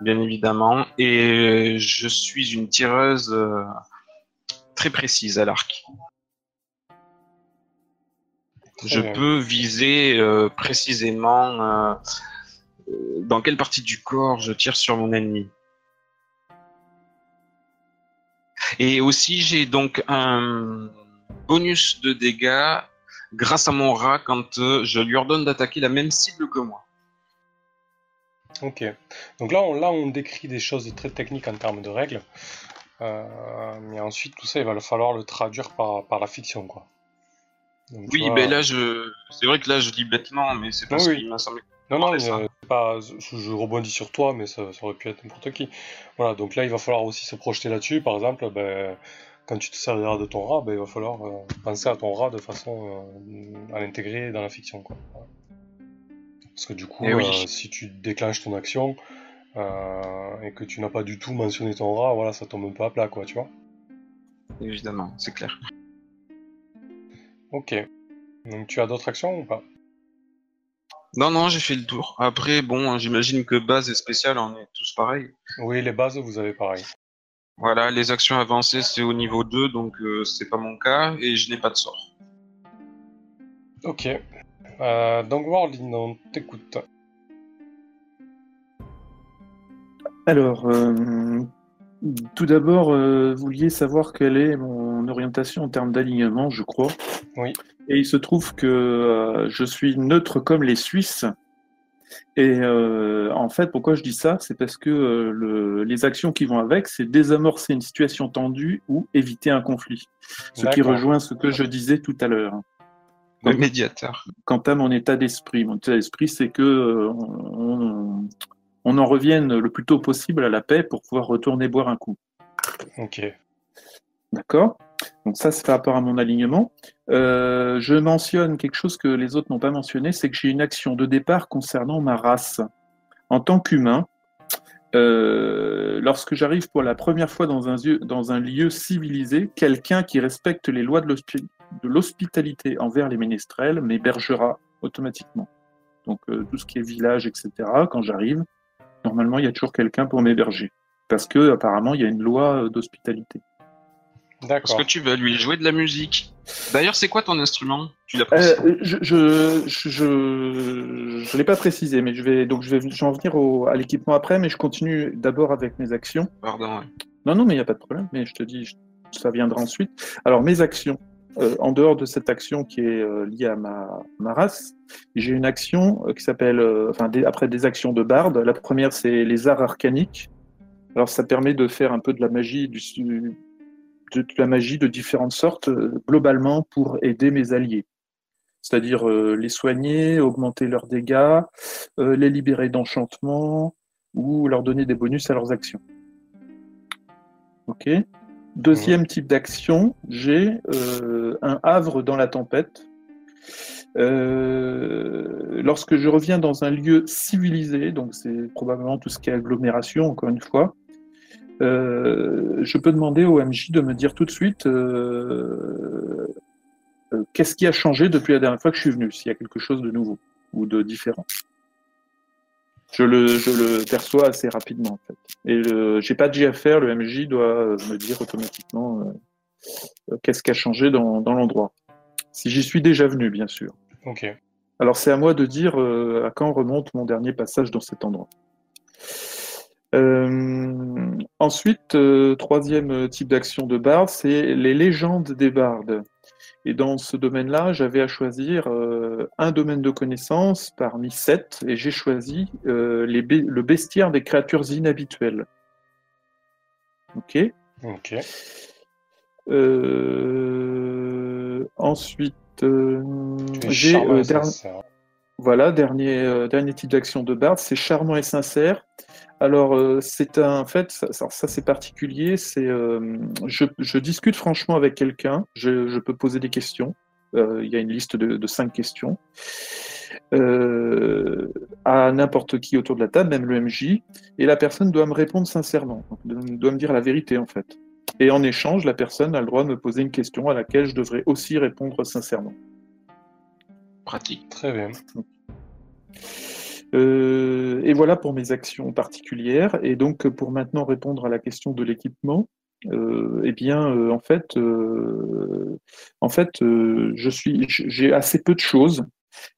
bien évidemment, et je suis une tireuse très précise à l'arc. Je bien. peux viser euh, précisément euh, euh, dans quelle partie du corps je tire sur mon ennemi. Et aussi, j'ai donc un bonus de dégâts grâce à mon rat quand euh, je lui ordonne d'attaquer la même cible que moi. Ok. Donc là on, là, on décrit des choses très techniques en termes de règles. Euh, mais ensuite, tout ça, il va falloir le traduire par, par la fiction, quoi. Donc, Oui, vois- mais là, je, c'est vrai que là, je dis bêtement, mais c'est parce Oui, oui. qu'il m'a semblé. Non, non, euh, pas, je, rebondis sur toi, mais ça, ça aurait pu être n'importe qui. Voilà, donc là, il va falloir aussi se projeter là-dessus. Par exemple, ben, quand tu te serviras de ton rat, ben, il va falloir euh, penser à ton rat de façon euh, à l'intégrer dans la fiction. Quoi. Parce que du coup, Eh oui. si tu déclenches ton action euh, et que tu n'as pas du tout mentionné ton rat, voilà, ça tombe un peu à plat, quoi, tu vois. Évidemment, c'est clair. Ok. Donc tu as d'autres actions ou pas? Non, non, j'ai fait le tour. Après, bon, j'imagine que base et spécial, on est tous pareils. Oui, les bases, vous avez pareil. Voilà, les actions avancées, c'est au niveau 2, donc euh, c'est pas mon cas, et je n'ai pas de sort. Ok. Euh, donc Warlin, on t'écoute. Alors, euh, tout d'abord, euh, vous vouliez savoir quelle est mon orientation en termes d'alignement, je crois. Oui. Et il se trouve que euh, je suis neutre comme les Suisses. Et en fait, pourquoi je dis ça? C'est parce que le- les actions qui vont avec, c'est désamorcer une situation tendue ou éviter un conflit. Ce qui rejoint ce que je disais tout à l'heure. Le médiateur. quant à mon état d'esprit. Mon état d'esprit, c'est que on, on en revienne le plus tôt possible à la paix pour pouvoir retourner boire un coup. Ok. D'accord? Donc ça, c'est par rapport à mon alignement. Euh, je mentionne quelque chose que les autres n'ont pas mentionné, c'est que j'ai une action de départ concernant ma race. En tant qu'humain, euh, lorsque j'arrive pour la première fois dans un, lieu- dans un lieu civilisé, quelqu'un qui respecte les lois de l'hospitalité envers les ménestrels m'hébergera automatiquement. Donc euh, tout ce qui est village, etc., quand j'arrive, normalement, il y a toujours quelqu'un pour m'héberger. Parce que apparemment, il y a une loi euh, d'hospitalité. Parce D'accord. que tu vas lui jouer de la musique? D'ailleurs, c'est quoi ton instrument? Tu l'as précisé Euh, je je je, je, je l'ai pas précisé, mais je vais donc je vais je vais en venir au, à l'équipement après, mais je continue d'abord avec mes actions. Pardon, ouais. Non non, mais il n'y a pas de problème. Mais je te dis, je- ça viendra ensuite. Alors mes actions. Euh, en dehors de cette action qui est euh, liée à ma, race, j'ai une action euh, qui s'appelle, enfin après des actions de barde. La première c'est les arts arcaniques. Alors ça permet de faire un peu de la magie, de, la magie de différentes sortes globalement pour aider mes alliés c'est-à-dire les soigner, augmenter leurs dégâts, les libérer d'enchantements ou leur donner des bonus à leurs actions. Ok? Deuxième type d'action, j'ai euh, un havre dans la tempête. Euh, lorsque je reviens dans un lieu civilisé, donc c'est probablement tout ce qui est agglomération, encore une fois, euh, je peux demander au MJ de me dire tout de suite euh, qu'est-ce qui a changé depuis la dernière fois que je suis venu, s'il y a quelque chose de nouveau ou de différent. Je le, je le perçois assez rapidement en fait. Et j'ai pas de J à faire, le MJ doit euh, me dire automatiquement euh, euh, qu'est-ce qui a changé dans, dans l'endroit. Si j'y suis déjà venu, bien sûr. Ok. Alors c'est à moi de dire euh, à quand remonte mon dernier passage dans cet endroit. Euh, ensuite, troisième type d'action de barde, c'est les légendes des bardes. Et dans ce domaine-là, j'avais à choisir euh, un domaine de connaissance parmi sept, et j'ai choisi euh, les le bestiaire des créatures inhabituelles. Ok. Ok. Euh, ensuite, j'ai voilà, dernier, euh, dernier type d'action de barde, c'est charmant et sincère. Alors, euh, c'est un, fait, ça, c'est particulier, euh, je, discute franchement avec quelqu'un, je, peux poser des questions, il y a une liste de, de cinq questions, à n'importe qui autour de la table, même le MJ, et la personne doit me répondre sincèrement, doit me dire la vérité en fait. Et en échange, la personne a le droit de me poser une question à laquelle je devrais aussi répondre sincèrement. Pratique. Très bien. Euh, et voilà pour mes actions particulières. Et donc, pour maintenant répondre à la question de l'équipement, euh, eh bien, euh, en fait, euh, en fait, je suis, j'ai assez peu de choses,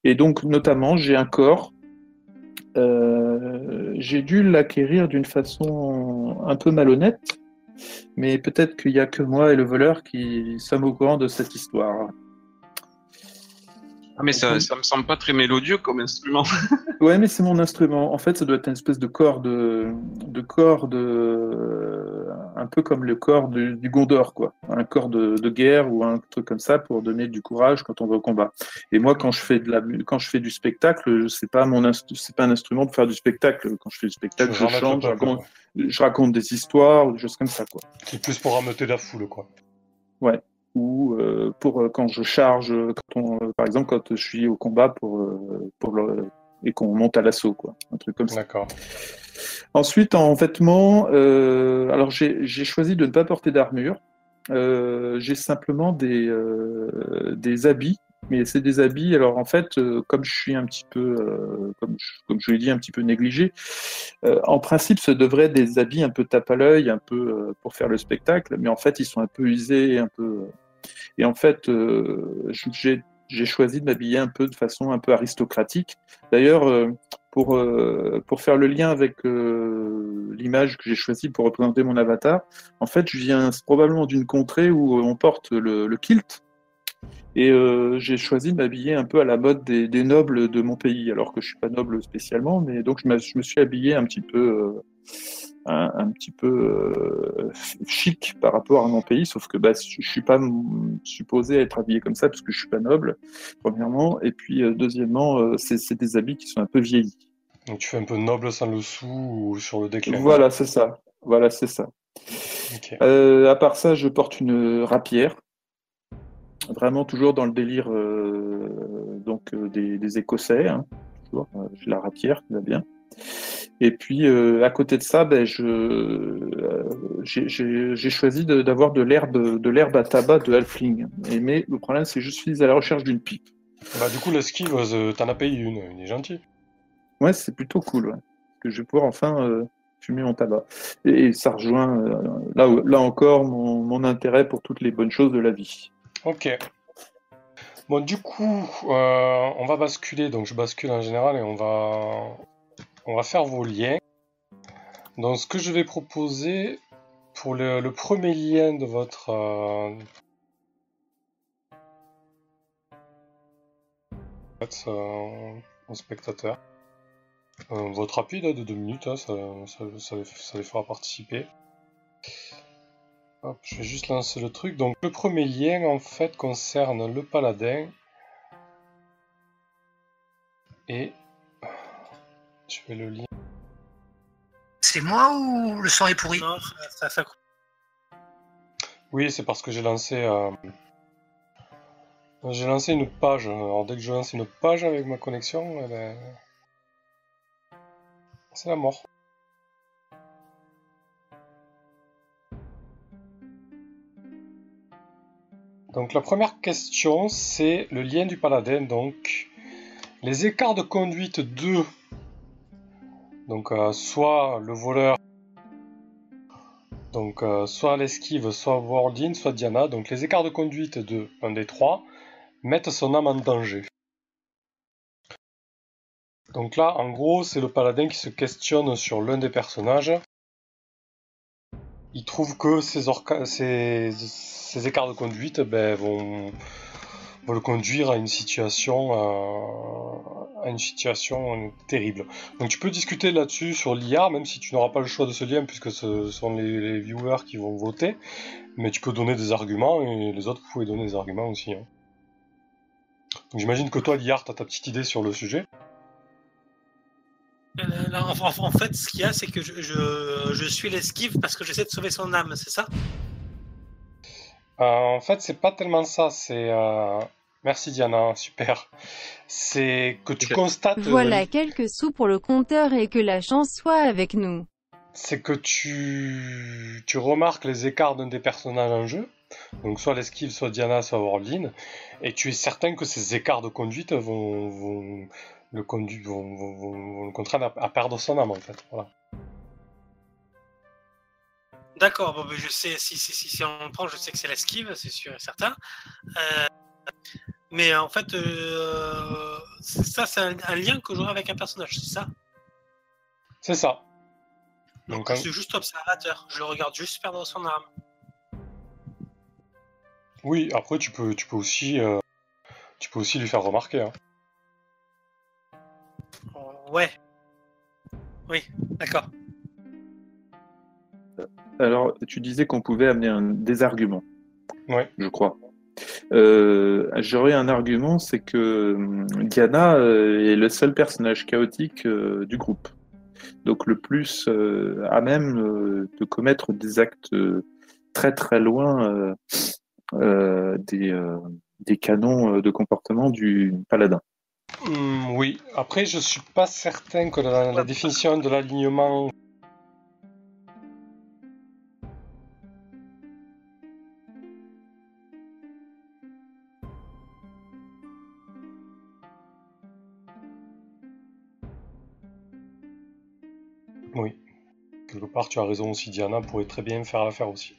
et donc notamment, j'ai un corps. j'ai dû l'acquérir d'une façon un peu malhonnête, mais peut-être qu'il n'y a que moi et le voleur qui sommes au courant de cette histoire. Ah, mais ça, ça me semble pas très mélodieux comme instrument. ouais, mais c'est mon instrument. En fait, ça doit être une espèce de corps de, de corps de, un peu comme le corps du, Gondor, quoi. Un corps de, de, guerre ou un truc comme ça pour donner du courage quand on va au combat. Et moi, quand je fais de la, quand je fais du spectacle, c'est pas mon, c'est pas un instrument pour faire du spectacle. Quand je fais du spectacle, je, chante, je raconte, je raconte, des histoires, des choses comme ça, quoi. C'est plus pour rameuter la foule, quoi. Ouais ou euh, pour euh, quand je charge, quand on, euh, par exemple quand je suis au combat pour, pour le, et qu'on monte à l'assaut, quoi, un truc comme ça. D'accord. Ensuite, en vêtements, alors j'ai choisi de ne pas porter d'armure. j'ai simplement des, des habits, mais c'est des habits. Alors en fait, comme je suis un petit peu, comme, je, comme l'ai dit, un petit peu négligé, en principe, ce devrait être des habits un peu tape à l'œil, un peu pour faire le spectacle, mais en fait, ils sont un peu usés, un peu et en fait, euh, j'ai choisi de m'habiller un peu de façon un peu aristocratique. D'ailleurs, euh, pour, euh, pour faire le lien avec l'image que j'ai choisie pour représenter mon avatar, en fait, je viens probablement d'une contrée où on porte le, kilt. Et j'ai choisi de m'habiller un peu à la mode des, nobles de mon pays, alors que je suis pas noble spécialement, mais donc je, je me suis habillé un petit peu un, petit peu euh, chic par rapport à mon pays, sauf que bah, je suis pas supposé être habillé comme ça parce que je suis pas noble, premièrement, et puis euh, deuxièmement, euh, c'est des habits qui sont un peu vieillis. Donc tu fais un peu noble sans le sou ou sur le déclin. Voilà, c'est ça. Voilà, c'est ça. à part ça, je porte une rapière. Vraiment toujours dans le délire donc des, Écossais. Hein. J'ai la rapière qui va bien. Et puis euh, à côté de ça, ben, euh, j'ai choisi d'avoir de, l'herbe de l'herbe à tabac de Halfling. mais le problème, c'est que je suis à la recherche d'une pipe. Bah, du coup, l'esquive, euh, t'en as payé une, il est gentil. Ouais, c'est plutôt cool. que je vais pouvoir enfin fumer mon tabac. Et, ça rejoint là, là encore mon, mon, intérêt pour toutes les bonnes choses de la vie. Ok. Bon, du coup, on va basculer. Donc, je bascule en général et on va on va faire vos liens. Donc ce que je vais proposer pour le, premier lien de votre euh, euh, spectateur. Euh, votre rapide de 2 minutes, hein, ça, les fera participer. Je vais juste lancer le truc. Donc le premier lien en fait concerne le paladin et je fais le lien. C'est moi ou le son est pourri Non, ça, ça, Oui, c'est parce que j'ai lancé. Euh, j'ai lancé une page. Alors dès que je lance une page avec ma connexion, eh ben, c'est la mort. Donc la première question, c'est le lien du paladin. Donc les écarts de conduite 2 donc euh, soit le voleur, donc euh, soit l'esquive, soit Wardin, soit Diana. Donc les écarts de conduite de un des trois mettent son âme en danger. Donc là, en gros, c'est le paladin qui se questionne sur l'un des personnages. Il trouve que ces, ces, écarts de conduite ben, vont, le conduire à une situation, à une situation terrible. Donc tu peux discuter là-dessus sur l'IA, même si tu n'auras pas le choix de ce lien, puisque ce sont les, viewers qui vont voter, mais tu peux donner des arguments, et les autres, pouvez donner des arguments aussi. Hein. J'imagine que toi, l'IA, tu as ta petite idée sur le sujet. Euh, en, fait, ce qu'il y a, c'est que je suis l'esquive parce que j'essaie de sauver son âme, c'est ça? Euh, en fait, c'est pas tellement ça. C'est euh, Merci Diana, super. C'est que tu constates... Voilà quelques sous pour le compteur et que la chance soit avec nous. C'est que tu... tu remarques les écarts d'un des personnages en jeu, donc soit l'esquive, soit Diana, soit Warline, et tu es certain que ces écarts de conduite vont, le, condu... vont, le contraindre à, perdre son âme en fait. Voilà. D'accord, bon, ben, je sais, si, si, si, si on le prend, je sais que c'est l'esquive, c'est sûr et certain. Euh, mais en fait, euh, ça, c'est un, un lien que j'aurai avec un personnage, c'est ça? C'est ça. Donc, Donc, je suis juste observateur, je le regarde juste perdre son arme. Oui, après tu peux, tu peux aussi, euh, tu peux aussi lui faire remarquer. hein. Ouais. Oui, d'accord. Alors, tu disais qu'on pouvait amener un- des arguments. Ouais. Je crois. Euh, J'aurais un argument, c'est que hum, Diana euh, est le seul personnage chaotique euh, du groupe. Donc le plus euh, à même de commettre des actes très très loin des, des canons de comportement du paladin. Hmm, oui, après je suis pas certain que la, la définition de l'alignement. Quelque part tu as raison aussi, Diana pourrait très bien faire l'affaire aussi.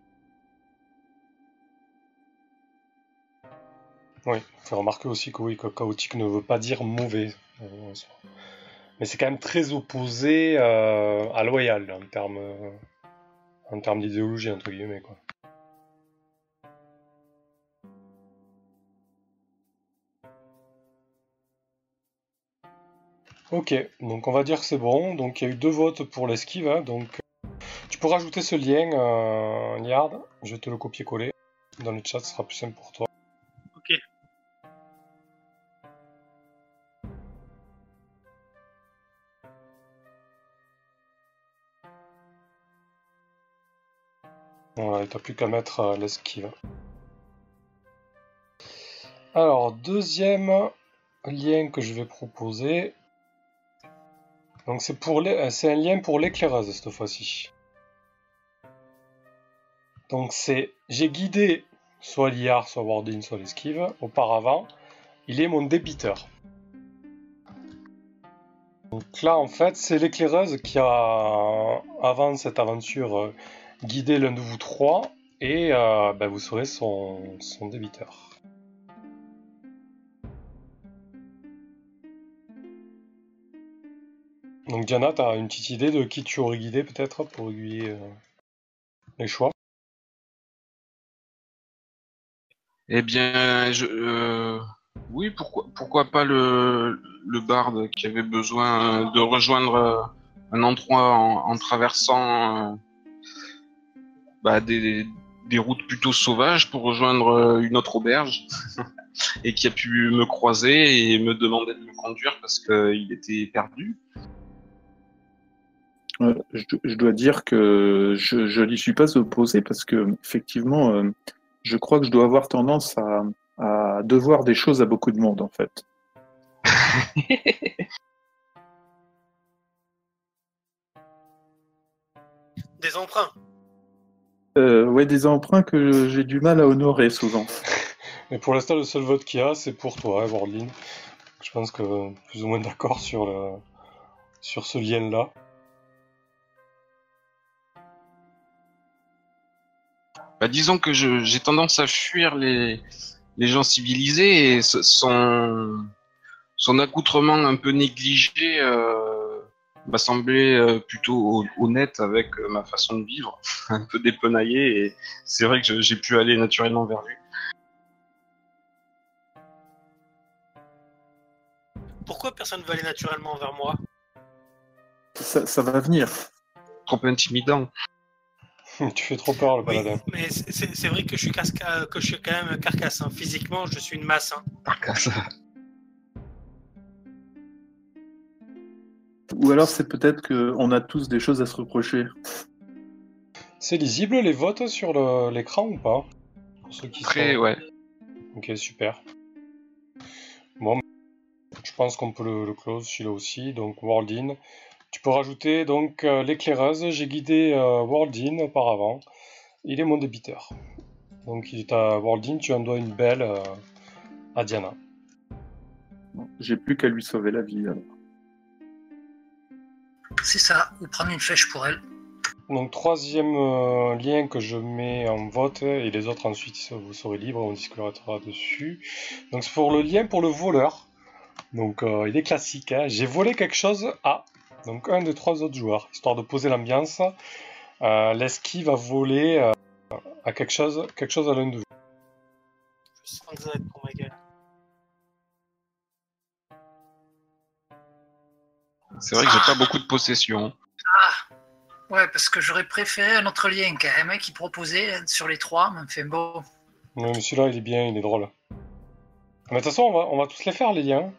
Oui, faut remarquer aussi que oui, que chaotique ne veut pas dire mauvais. euh. Mais c'est quand même très opposé euh, à loyal en termes en termes d'idéologie entre guillemets quoi. Ok, donc on va dire que c'est bon. Donc il y a eu deux votes pour l'esquive. hein, donc peux rajouter ce lien, euh, Liard. Je vais te le copier-coller dans le chat, ce sera plus simple pour toi. Ok. Voilà, t'as plus qu'à mettre euh, l'esquive. Alors, deuxième lien que je vais proposer. Donc c'est pour les- euh, c'est un lien pour l'éclaireuse cette fois-ci. Donc c'est j'ai guidé soit Liard, soit Wardin, soit l'esquive auparavant. Il est mon débiteur. Donc là en fait c'est l'éclaireuse qui a avant cette aventure euh, guidé l'un de vous trois et euh, ben, vous serez son, débiteur. Donc Diana, t'as une petite idée de qui tu aurais guidé peut-être pour aiguiller euh, les choix? Eh bien, euh, oui, pourquoi, pas le, barde qui avait besoin de rejoindre euh, un endroit en, traversant euh, bah, des, routes plutôt sauvages pour rejoindre une autre auberge et qui a pu me croiser et me demander de me conduire parce qu'il était perdu. Je, dois dire que je, n'y suis pas opposé parce que effectivement, je crois que je dois avoir tendance à, à devoir des choses à beaucoup de monde en fait. Des emprunts. Euh, ouais, des emprunts que j'ai du mal à honorer souvent. Mais pour l'instant, le seul vote qu'il y a, c'est pour toi, hein, Wardlin. Je pense que plus ou moins d'accord sur, le... sur ce lien-là. Bah, disons que j'ai tendance à fuir les, les gens civilisés et son, son accoutrement un peu négligé euh, m'a semblé euh, plutôt hon- honnête avec euh, ma façon de vivre, un peu dépenaillé et c'est vrai que j'ai pu aller naturellement vers lui. Pourquoi personne ne veut aller naturellement vers moi? Ça, ça va venir. Trop intimidant. tu fais trop peur, le Oui, paladin. mais c'est vrai que je suis, casca- que je suis quand même carcasse. hein. Physiquement, je suis une masse. hein. Ou alors c'est peut-être qu'on a tous des choses à se reprocher. C'est lisible les votes sur le- l'écran ou pas? Pour ceux qui Très, sont- ouais. Ok, super. Bon, je pense qu'on peut le, le close celui-là aussi. Donc, Wardin. Tu peux rajouter donc euh, l'éclaireuse. J'ai guidé euh, Wardin auparavant. Il est mon débiteur. Donc, il est à Wardin. Tu en dois une belle euh, à Diana. J'ai plus qu'à lui sauver la vie. alors. C'est ça, ou prendre une flèche pour elle. Donc troisième euh, lien que je mets en vote et les autres ensuite vous serez libre, on discutera dessus. Donc c'est pour le lien pour le voleur. Donc euh, il est classique. hein. J'ai volé quelque chose à donc un des trois autres joueurs, histoire de poser l'ambiance. Euh, L'esquive va voler euh, à quelque chose, quelque chose à l'un de vous. Je sens que ça va être pour ma gueule. C'est vrai que j'ai pas beaucoup de possession. Ouais, parce que j'aurais préféré un autre lien quand même, hein, qui proposait hein, sur les trois, mais enfin bon. Non, mais celui-là il est bien, il est drôle. Mais de toute façon on va, on va tous les faire les liens.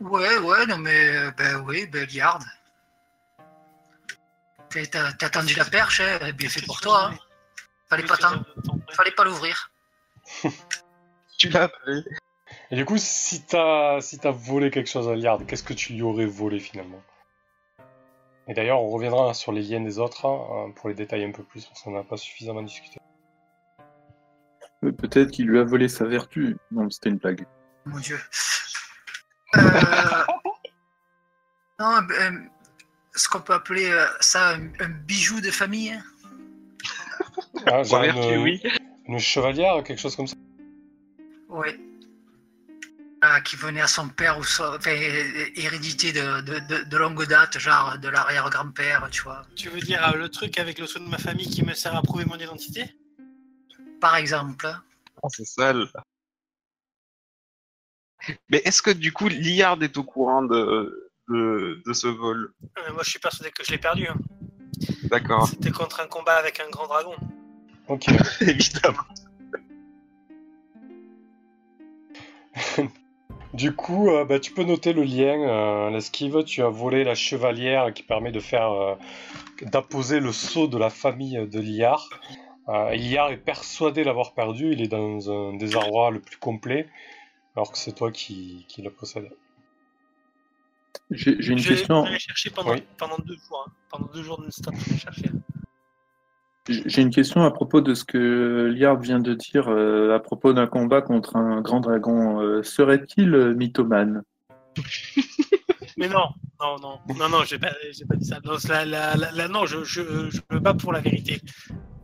Ouais, ouais, non mais, euh, ben oui, garde. T'as tendu la perche, hein, bien fait pour toi. Hein. Fallait pas, t'en- fallait pas l'ouvrir. Tu l'as appelé Et du coup, si t'as si t'as volé quelque chose à Liard, qu'est-ce que tu lui aurais volé finalement? Et d'ailleurs, on reviendra sur les liens des autres hein, pour les détailler un peu plus parce qu'on n'a pas suffisamment discuté. Euh, Peut-être qu'il lui a volé sa vertu. Non, c'était une blague. Mon dieu. Euh... non, ben, ce qu'on peut appeler euh, ça un, un bijou de famille. hein. Ah, genre une, oui. une chevalière, quelque chose comme ça. Ouais. Ah, qui venait à son père ou son, enfin, hé- hérédité de, de, de, de longue date, genre de l'arrière-grand-père, tu vois. Tu veux dire euh, le truc avec le sceau de ma famille qui me sert à prouver mon identité? Par exemple. Ah, c'est sale. Mais est-ce que du coup Liard est au courant de, de, de ce vol Euh, Moi je suis persuadé que je l'ai perdu. hein. D'accord, C'était contre un combat avec un grand dragon. Ok. évidemment. Du coup, euh, bah, tu peux noter le lien. Euh, L'esquive, tu as volé la chevalière qui permet de faire euh, d'apposer le sceau de la famille de Liard. Euh, Liard est persuadé l'avoir perdu. Il est dans un désarroi le plus complet, alors que c'est toi qui, qui le possède. J'ai une Je question. pendant, Oui. pendant deux jours. hein. Pendant deux jours non-stop, je l'ai cherché. J'ai une question à propos de ce que Liard vient de dire euh, à propos d'un combat contre un grand dragon. Euh, Serait-il mythomane Mais non, non, non, non, non, j'ai pas, j'ai pas dit ça. Non, la, la, la- la- non je, je, je me bats pour la vérité.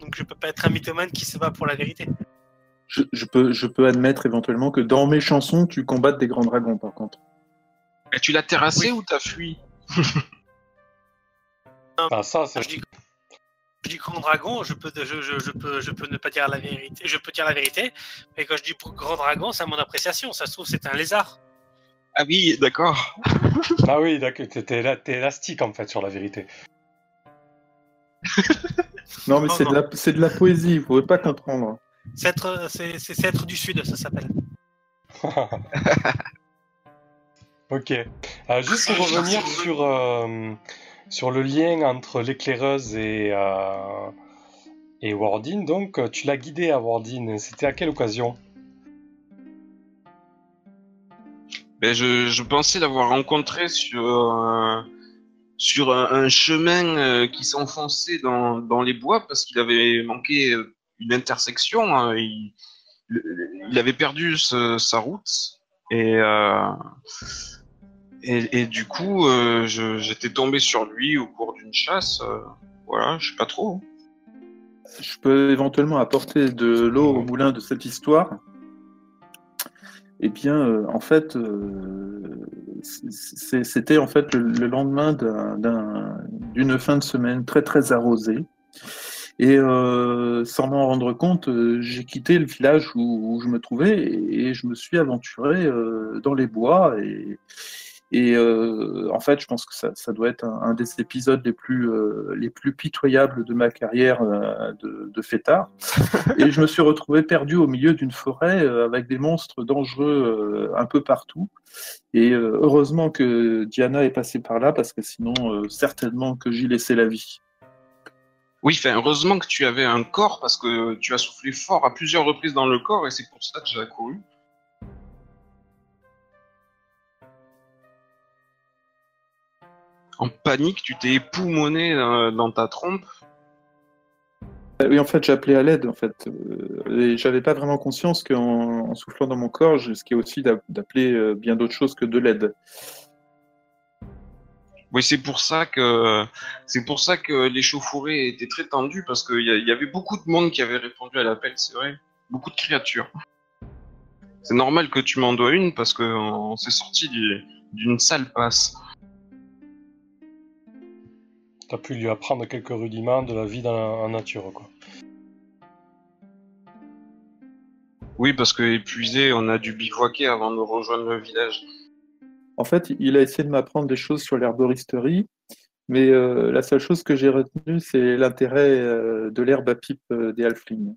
Donc je peux pas être un mythomane qui se bat pour la vérité. Je, je peux, je peux admettre éventuellement que dans mes chansons, tu combattes des grands dragons, par contre. Et tu l'as terrassé Oui. ou t'as fui Ah, ça, c'est. Je dis, je dis grand dragon, je peux, je, je, je peux, je peux ne pas dire la vérité. Je peux dire la vérité, mais quand je dis grand dragon, c'est à mon appréciation. Ça se trouve, c'est un lézard. Ah oui, d'accord. Ah oui, d'accord. T'es t'es éla- t'es élastique en fait sur la vérité. Non, mais Non, c'est de, non. la- c'est de la poésie, vous pouvez pas comprendre. C'est être, c'est, c'est- c'est être du sud, ça s'appelle. Ok. Euh, juste pour revenir sur, euh, sur le lien entre l'éclaireuse et, euh, et Wardin, donc euh, tu l'as guidé à Wardin. C'était à quelle occasion? Ben, je, je pensais l'avoir rencontré sur, euh, sur un, un chemin euh, qui s'enfonçait dans, dans les bois parce qu'il avait manqué euh, une intersection. hein, il, avait perdu sa route et, euh, et, et du coup, euh, j'étais tombé sur lui au cours d'une chasse. euh, voilà, je sais pas trop. Je peux éventuellement apporter de l'eau au moulin de cette histoire. Eh bien, en fait, c'était en fait le, le lendemain d'un- d'un- d'une fin de semaine très très arrosée. Et euh, sans m'en rendre compte, euh, j'ai quitté le village où, où je me trouvais et, et je me suis aventuré euh, dans les bois. Et, et euh, en fait, je pense que ça, ça doit être un, un des épisodes les plus, euh, les plus pitoyables de ma carrière de, de fêtard. Et je me suis retrouvé perdu au milieu d'une forêt euh, avec des monstres dangereux euh, un peu partout. Et euh, heureusement que Diana est passée par là parce que sinon, euh, certainement que j'y laissais la vie. Oui, heureusement que tu avais un corps parce que tu as soufflé fort à plusieurs reprises dans le corps et c'est pour ça que j'ai accouru. En panique, tu t'es époumoné euh, dans ta trompe. Euh, Oui, en fait, j'appelais à l'aide, en fait. Euh, j'avais pas vraiment conscience qu'en en soufflant dans mon corps, je risquais aussi d'a- d'appeler bien d'autres choses que de l'aide. Oui, c'est pour ça que c'est pour ça que l'échauffourée était très tendue parce qu'il y, avait beaucoup de monde qui avait répondu à l'appel, c'est vrai. Beaucoup de créatures. C'est normal que tu m'en dois une parce qu'on s'est sorti du- d'une sale passe. T'as pu lui apprendre quelques rudiments de la vie dans la, en nature, quoi. Oui, parce que épuisé, on a dû bivouaquer avant de rejoindre le village. En fait, il a essayé de m'apprendre des choses sur l'herboristerie, mais euh, la seule chose que j'ai retenue, c'est l'intérêt euh, de l'herbe à pipe euh, des halflings.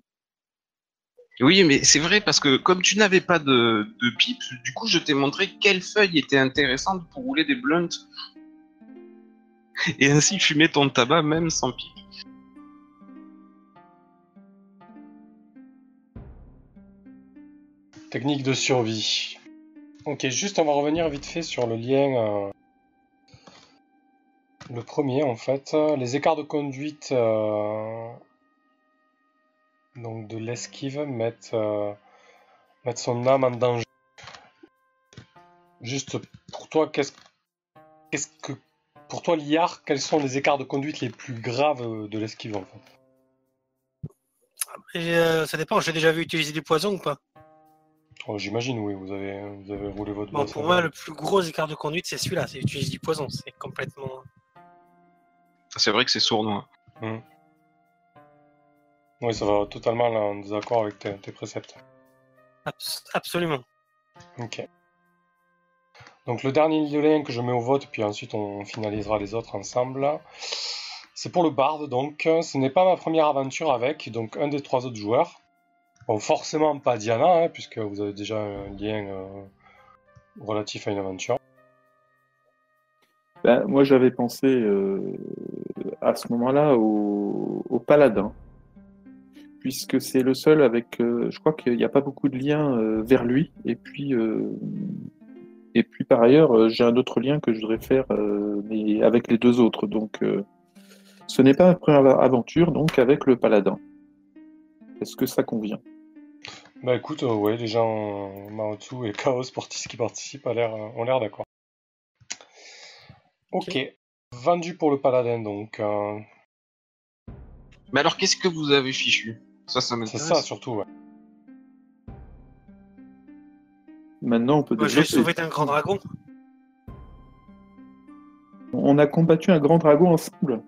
Oui, mais c'est vrai parce que comme tu n'avais pas de, de pipe, du coup, je t'ai montré quelles feuilles étaient intéressantes pour rouler des blunts. Et ainsi fumer ton tabac même sans pipe. Technique de survie. Ok, juste on va revenir vite fait sur le lien. euh, Le premier en fait. Les écarts de conduite euh, donc de l'esquive mettent, euh, mettent son âme en danger. Juste pour toi, qu'est-ce que. Pour toi, Liard, quels sont les écarts de conduite les plus graves de l'esquive en fait? Ça dépend, j'ai déjà vu utiliser du poison ou pas? Oh, J'imagine, oui, vous avez, vous avez roulé votre Bon, pour moi, le plus gros écart de conduite, c'est celui-là, c'est utiliser du poison. C'est complètement. C'est vrai que c'est sournois. Oui, ça va totalement en désaccord avec tes, tes préceptes. abs- absolument. Ok. Donc le dernier lien que je mets au vote, puis ensuite on finalisera les autres ensemble. C'est pour le barde, donc ce n'est pas ma première aventure avec, donc un des trois autres joueurs. Forcément pas Diana, hein, puisque vous avez déjà un lien euh, relatif à une aventure. Ben, moi, j'avais pensé euh, à ce moment-là au, paladin, puisque c'est le seul avec. euh, je crois qu'il n'y a pas beaucoup de liens vers lui, et puis. et puis par ailleurs, j'ai un autre lien que je voudrais faire, mais avec les deux autres. Donc, ce n'est pas ma première aventure, donc avec le paladin. Est-ce que ça convient? Bah écoute, euh, ouais, les gens Maotsu et Chaos Sportis qui participent a l'air, euh, ont l'air d'accord. Ok. Vendu pour le paladin donc. euh, Mais alors, qu'est-ce que vous avez fichu? Ça, ça c'est ça surtout, ouais. Maintenant, on peut Moi, j'ai développer. sauvé d'un grand dragon. On a combattu un grand dragon ensemble.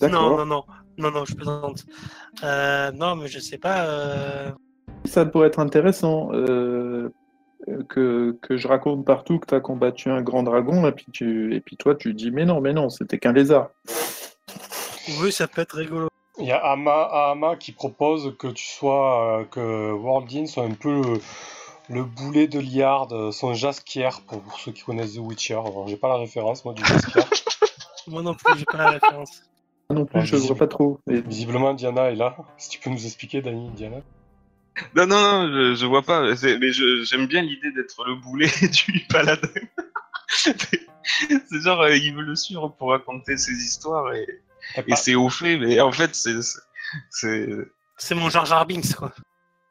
Non, non, non, non, non, je plaisante. Euh, non, mais je sais pas. Ça pourrait être intéressant euh, que, que je raconte partout que tu as combattu un grand dragon, et puis, tu, et puis toi, tu dis Mais non, mais non, c'était qu'un lézard. Oui, ça peut être rigolo. Il y a Ama, Ama qui propose que tu sois, euh, que Worldin soit un peu le, le boulet de Liard, euh, son Jaskier, pour, pour ceux qui connaissent The Witcher. Alors, j'ai pas la référence, moi, du Jaskier. Moi non plus, j'ai pas la référence. Moi non plus, Ouais, je ne vois pas trop. Et- Visiblement, Diana est là. Si tu peux nous expliquer, Dani, Diana. Non, non, non, je, je vois pas. Mais je- j'aime bien l'idée d'être le boulet du paladin. c'est genre, euh, il veut le suivre pour raconter ses histoires et, et c'est au fait, mais en fait, c'est. c'est- mon Jar Jar Binks, quoi.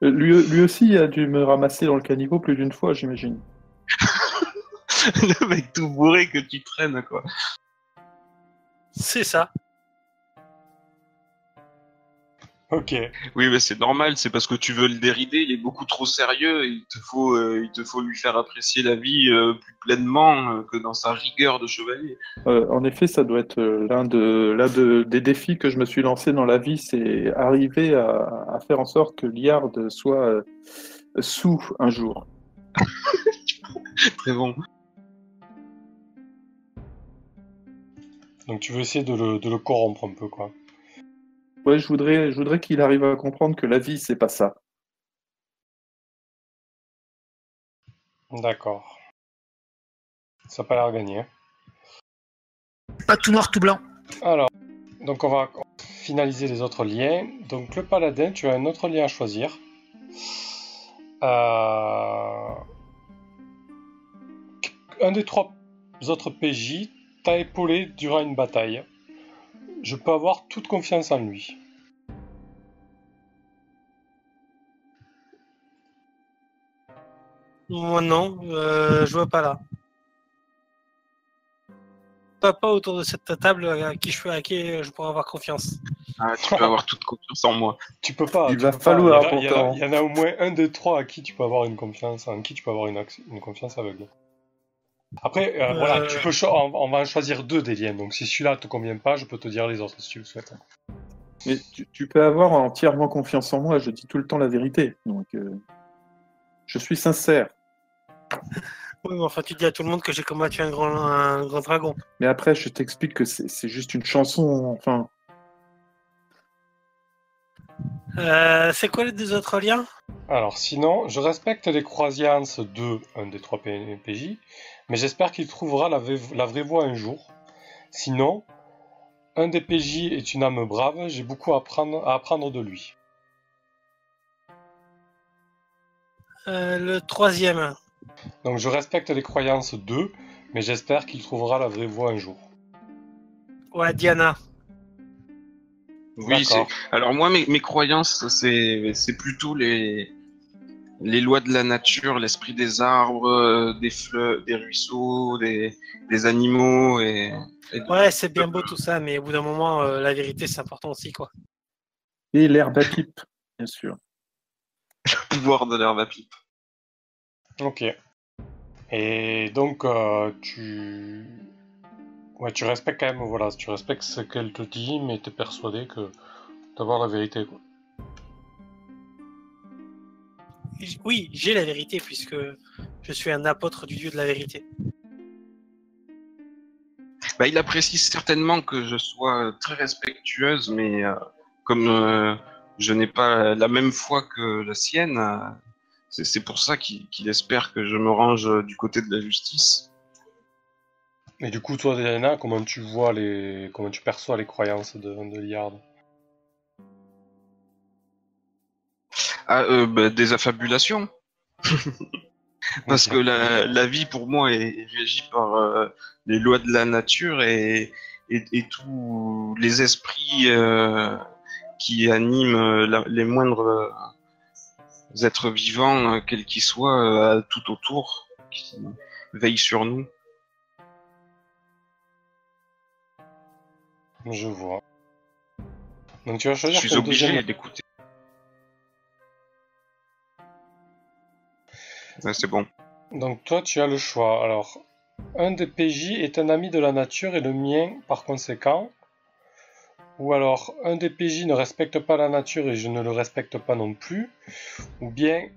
Euh, Lui, lui aussi a dû me ramasser dans le caniveau plus d'une fois, j'imagine. le mec tout bourré que tu traînes, quoi. C'est ça. Ok. Oui, mais c'est normal, c'est parce que tu veux le dérider, il est beaucoup trop sérieux, et il te faut, euh, il te faut lui faire apprécier la vie euh, plus pleinement euh, que dans sa rigueur de chevalier. Euh, en effet, ça doit être l'un de, l'un de- des défis que je me suis lancé dans la vie, c'est arriver à, à faire en sorte que Liard soit euh, sous un jour. Très bon. Donc, tu veux essayer de le, de le corrompre un peu, quoi. Ouais, je voudrais, je voudrais qu'il arrive à comprendre que la vie, c'est pas ça. D'accord. Ça n'a pas l'air gagné. Pas tout noir, tout blanc. Alors, donc on va finaliser les autres liens. Donc le paladin, tu as un autre lien à choisir. Euh, Un des trois autres PJ t'a épaulé durant une bataille. Je peux avoir toute confiance en lui. Moi non, euh, je vois pas là. pas autour de cette table à qui je, à qui je pourrais avoir confiance. Ah, tu peux avoir toute confiance en moi. Tu peux pas. Il va falloir, Il y en a- il y en a- pourtant. Il y, en a au moins un des trois à qui tu peux avoir une confiance, en qui tu peux avoir une confiance aveugle. Après, euh, Euh, voilà, tu peux cho- on, on va en choisir deux des liens. Donc si celui-là te convient pas, je peux te dire les autres si tu le souhaites. Mais tu, tu peux avoir entièrement confiance en moi, je dis tout le temps la vérité. Donc, euh, je suis sincère. Oui, mais enfin, tu dis à tout le monde que j'ai combattu un grand, un grand dragon. Mais après, je t'explique que c'est c'est juste une chanson. Enfin, Euh, c'est quoi les deux autres liens? Alors sinon, je respecte les croyances de un des trois PJ, mais j'espère qu'il trouvera la, vraie- la vraie voie un jour. Sinon, un des PJ est une âme brave, j'ai beaucoup à apprendre, à apprendre de lui. Euh, Le troisième. Donc je respecte les croyances d'eux, mais j'espère qu'il trouvera la vraie voie un jour. Ouais, Diana. Oui. Alors moi, mes, mes croyances, c'est c'est plutôt les les lois de la nature, l'esprit des arbres, euh, des fleuves, des ruisseaux, des, des animaux et, et Ouais, c'est bien beau tout ça, mais au bout d'un moment, euh, la vérité, c'est important aussi, quoi. et l'herbe à pipe, bien sûr. le pouvoir de l'herbe à pipe. Ok. Et donc euh, tu... Ouais, tu respectes quand même, voilà, tu respectes ce qu'elle te dit, mais t'es persuadé que d'avoir la vérité, quoi. Oui, j'ai la vérité, puisque je suis un apôtre du dieu de la vérité. Bah, il apprécie certainement que je sois très respectueuse, mais euh, comme euh, je n'ai pas la même foi que la sienne, euh, c'est pour ça qu'il espère que je me range du côté de la justice. Et du coup, toi, Diana, comment tu vois les... comment tu perçois les croyances de, de Liard? Ah, euh, bah, des affabulations. Parce que la, la vie pour moi est, régie par euh, les lois de la nature et, et, et tous les esprits euh, qui animent la- les moindres êtres vivants, quels qu'ils soient, tout autour, qui veillent sur nous. Je vois. Donc tu vas Je choisir suis ton obligé d'écouter. C'est bon. Donc toi, tu as le choix. Alors, un des PJ est un ami de la nature et le mien, par conséquent. Ou alors, un des PJ ne respecte pas la nature et je ne le respecte pas non plus. Ou bien,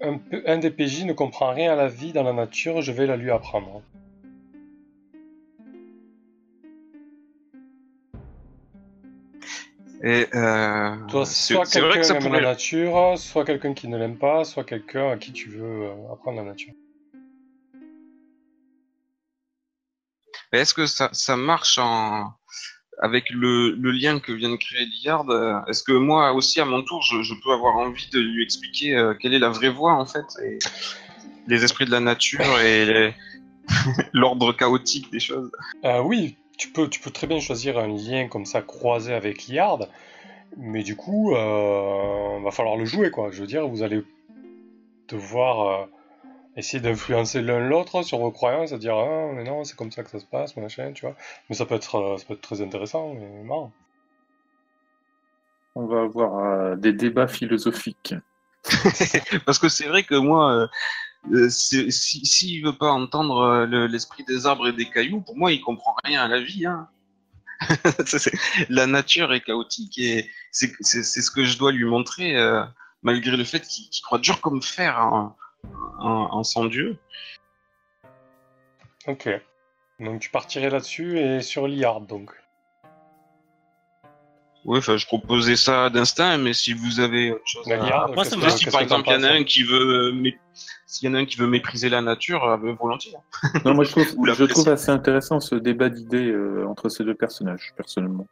un des PJ ne comprend rien à la vie dans la nature, je vais la lui apprendre. Et euh, Toi, soit quelqu'un ça aime la nature, soit quelqu'un qui ne l'aime pas, soit quelqu'un à qui tu veux euh, apprendre la nature. Est-ce que ça, ça marche en... avec le, le lien que vient de créer Liard euh, Est-ce que moi aussi, à mon tour, je, je peux avoir envie de lui expliquer euh, quelle est la vraie voie, en fait, et les esprits de la nature et les- l'ordre chaotique des choses? Euh, oui, tu peux, tu peux très bien choisir un lien comme ça croisé avec Liard, mais du coup, euh, va falloir le jouer, quoi. Je veux dire, vous allez devoir euh, essayer d'influencer l'un l'autre sur vos croyances, à dire ah mais non, c'est comme ça que ça se passe, machin, tu vois. Mais ça peut être, euh, ça peut être très intéressant, mais marrant. On va avoir euh, des débats philosophiques. Parce que c'est vrai que moi, euh, c'est- si s'il veut pas entendre euh, le- l'esprit des arbres et des cailloux, pour moi, il comprend rien à la vie. Hein. La nature est chaotique et c'est ce que je dois lui montrer, euh, malgré le fait qu'il croit dur comme fer en, en, en son Dieu. Ok. Donc tu partirais là-dessus et sur Liard, donc. Oui, enfin, je proposais ça d'instinct, mais si vous avez autre chose à- Liard, moi, qu'est-ce ça me que- va. si par exemple il y en a penses un qui veut, s'il y en a un qui veut mépriser la nature, euh, volontiers. Non, moi je trouve, Ou la je trouve pression. assez intéressant ce débat d'idées euh, entre ces deux personnages, personnellement.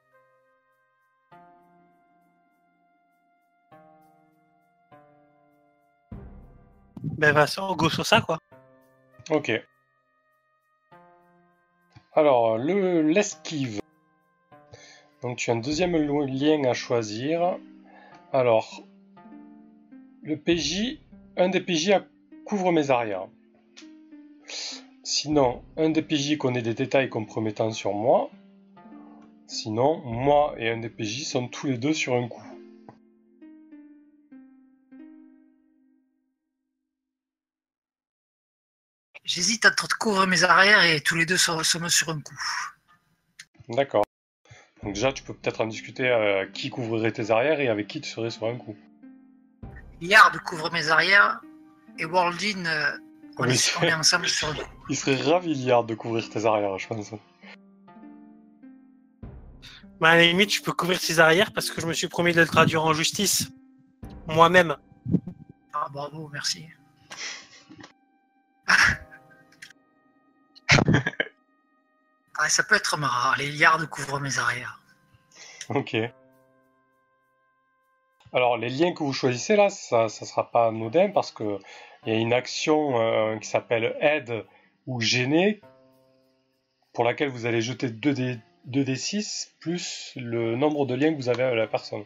Ben, va, on go sur ça, quoi. Ok. Alors, le l'esquive. Donc tu as un deuxième lien à choisir. Alors, le PJ, un des PJ a- couvre mes arrières. Sinon, un des PJ connaît des détails compromettants sur moi. Sinon, moi et un des PJ sont tous les deux sur un coup. J'hésite entre couvrir mes arrières et tous les deux sommes sur un coup. D'accord. Donc déjà, tu peux peut-être en discuter euh, qui couvrirait tes arrières et avec qui tu serais sur un coup. Yard couvre mes arrières et Worldin, euh, on, est, c'est- on est ensemble sur coup. Il serait ravi, Liard, de couvrir tes arrières, je pense. Bah, à la limite, je peux couvrir ses arrières parce que je me suis promis de le traduire en justice. Moi-même. Ah, bravo, merci. Ah, ça peut être marrant. Les yards couvrent mes arrières. Ok. Alors, les liens que vous choisissez là, ça ne sera pas anodin parce que il y a une action euh, qui s'appelle aide ou gêner pour laquelle vous allez jeter 2D, 2D6 plus le nombre de liens que vous avez avec la personne.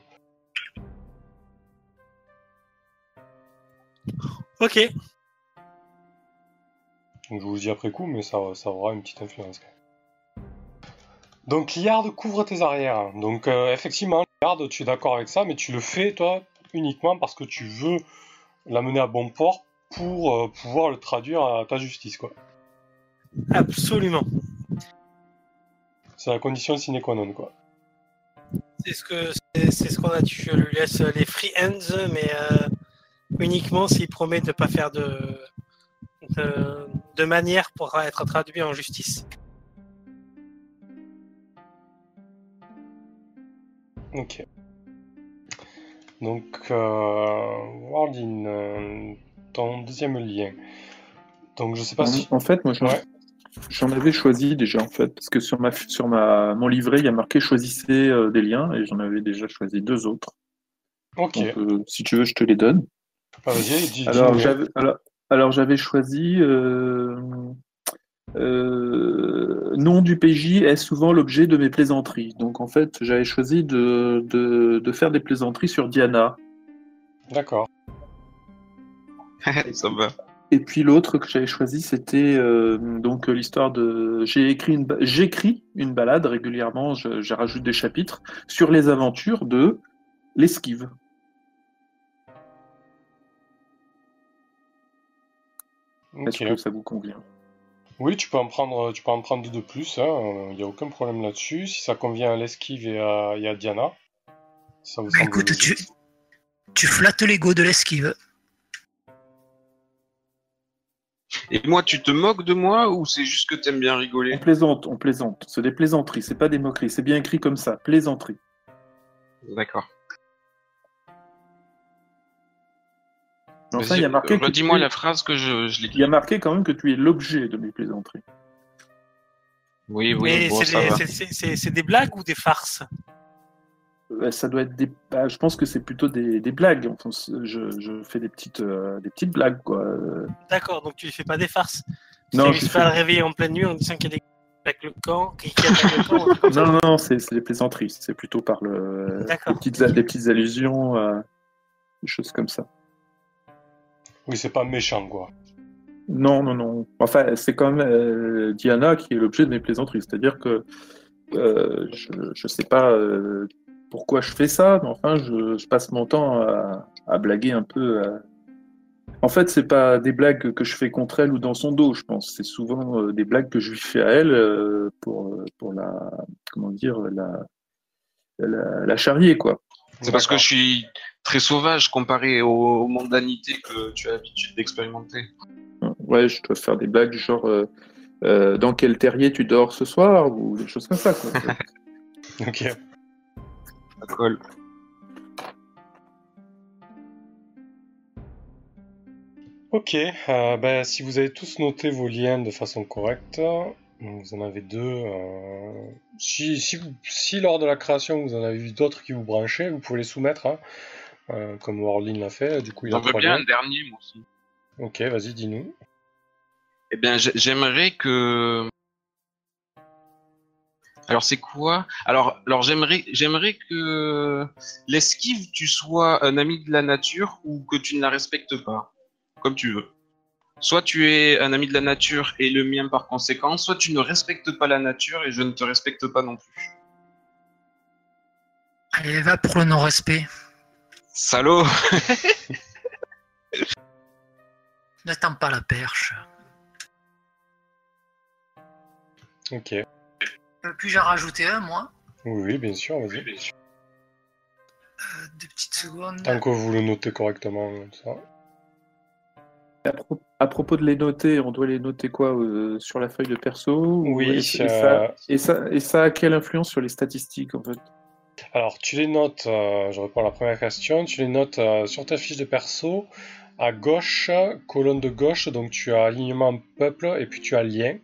Ok. Donc je vous dis après coup, mais ça, ça aura une petite influence. quand même. Donc Liard couvre tes arrières. Donc euh, effectivement, Tu es d'accord avec ça, mais tu le fais toi uniquement parce que tu veux l'amener à bon port pour euh, pouvoir le traduire à ta justice. quoi. Absolument. C'est la condition sine qua non. Quoi. C'est ce que c'est c'est ce qu'on a dit. Je lui laisse les free hands, mais euh, uniquement s'il promet de pas faire de, de de manière pour être traduit en justice. Ok. Donc, euh, Wardin, euh, ton deuxième lien. Donc je sais pas si... En fait, moi, j'en Ouais. avais choisi déjà, en fait, parce que sur, ma, sur ma, mon livret, il y a marqué choisissez euh, des liens, et j'en avais déjà choisi deux autres. Ok, Donc, si tu veux, je te les donne. Ah, dis, Alors, j'avais, alors, alors, j'avais choisi euh, euh, nom du PJ est souvent l'objet de mes plaisanteries. Donc, en fait, j'avais choisi de, de, de faire des plaisanteries sur Diana. D'accord. Ça va. Et puis l'autre que j'avais choisi, c'était euh, donc l'histoire de. J'ai écrit une, j'écris une balade régulièrement. Je, je rajoute des chapitres sur les aventures de l'esquive. Est-ce que ça vous convient? Oui, tu peux en prendre, tu peux en prendre deux de plus, il n'y a aucun problème là-dessus. Si ça convient à l'esquive et à, et à Diana, ça vous Bah, semble écoute, tu, tu flattes l'ego de l'esquive. Et moi, tu te moques de moi ou c'est juste que t'aimes bien On rigoler plaisante, on plaisante. C'est des plaisanteries, c'est pas des moqueries. C'est bien écrit comme ça, plaisanterie. D'accord. Enfin, il y a marqué. Redis-moi es- la phrase que je, je l'écris. Il y a marqué quand même que tu es l'objet de mes plaisanteries. Oui, oui, mais bon, c'est des- blagues ou des farces? Euh, Ça doit être des. bah, je pense que c'est plutôt des, des blagues. Enfin, je, je fais des petites, euh, des petites blagues, quoi. D'accord, donc tu ne fais pas des farces? Tu Non, je pas à le réveiller en pleine nuit en disant qu'il y a des avec le camp, qui qui attaquent le camp, un truc comme ça. Non, non, non, c'est des plaisanteries. C'est plutôt par le, D'accord. des, petites, des petites allusions, euh, des choses comme ça. Oui, c'est pas méchant, quoi. Non, non, non. Enfin, c'est même euh, Diana qui est l'objet de mes plaisanteries. C'est-à-dire que euh, je ne sais pas euh, pourquoi je fais ça, mais enfin, je, passe mon temps à, blaguer un peu. En fait, c'est pas des blagues que je fais contre elle ou dans son dos, je pense. C'est souvent des blagues que je lui fais à elle pour, pour la, comment dire, la, la, la charrier, quoi. C'est parce que je suis très sauvage comparé aux, aux mondanités que tu as l'habitude d'expérimenter. Ouais, je dois faire des blagues du genre euh, euh, dans quel terrier tu dors ce soir ou des choses comme ça. Quoi. Ok. Ça colle. Ok, euh, ben, si vous avez tous noté vos liens de façon correcte, vous en avez deux. euh, si, si, vous- si lors de la création vous en avez vu d'autres qui vous branchaient, vous pouvez les soumettre, hein, euh, comme Warlin l'a fait. Du coup, il a J'en veux bien un dernier, moi aussi. Ok, vas-y, dis-nous. Eh bien, j'ai- j'aimerais que. Alors, c'est quoi? Alors, alors j'aimerais, j'aimerais que l'esquive, tu sois un ami de la nature ou que tu ne la respectes pas, comme tu veux. Soit tu es un ami de la nature et le mien par conséquent, soit tu ne respectes pas la nature et je ne te respecte pas non plus. Allez, va pour le non-respect. Salaud N'attends pas la perche. Ok. Euh, Puis-je en rajouter un, moi? Oui, oui, bien sûr, vas-y. Euh, Deux petites secondes. Tant que vous le notez correctement, ça. À, pro- à propos de les noter, on doit les noter quoi euh, sur la feuille de perso ou- Oui, et, et ça, et, ça, et ça a quelle influence sur les statistiques en fait? Alors, tu les notes, euh, je réponds à la première question, tu les notes euh, sur ta fiche de perso, à gauche, colonne de gauche, donc tu as alignement peuple et puis tu as lien.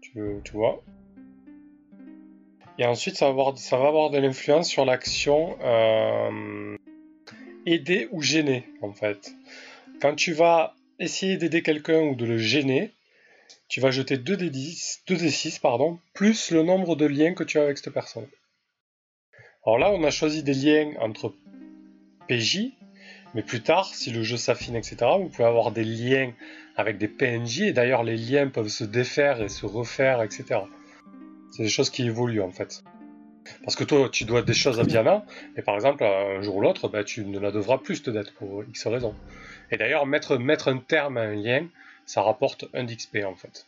Tu, tu vois? Et ensuite, ça va avoir, ça va avoir de l'influence sur l'action aider ou gêner, en fait. Quand tu vas essayer d'aider quelqu'un ou de le gêner, tu vas jeter 2d10, 2d6, pardon, plus le nombre de liens que tu as avec cette personne. Alors là, on a choisi des liens entre PJ, mais plus tard, si le jeu s'affine, etc., vous pouvez avoir des liens avec des PNJ, et d'ailleurs, les liens peuvent se défaire et se refaire, etc. C'est des choses qui évoluent, en fait. Parce que toi, tu dois des choses à Diana, et par exemple, un jour ou l'autre, bah, tu ne la devras plus, te dette, pour X raisons. Et d'ailleurs, mettre, mettre un terme à un lien, ça rapporte un d'XP, en fait.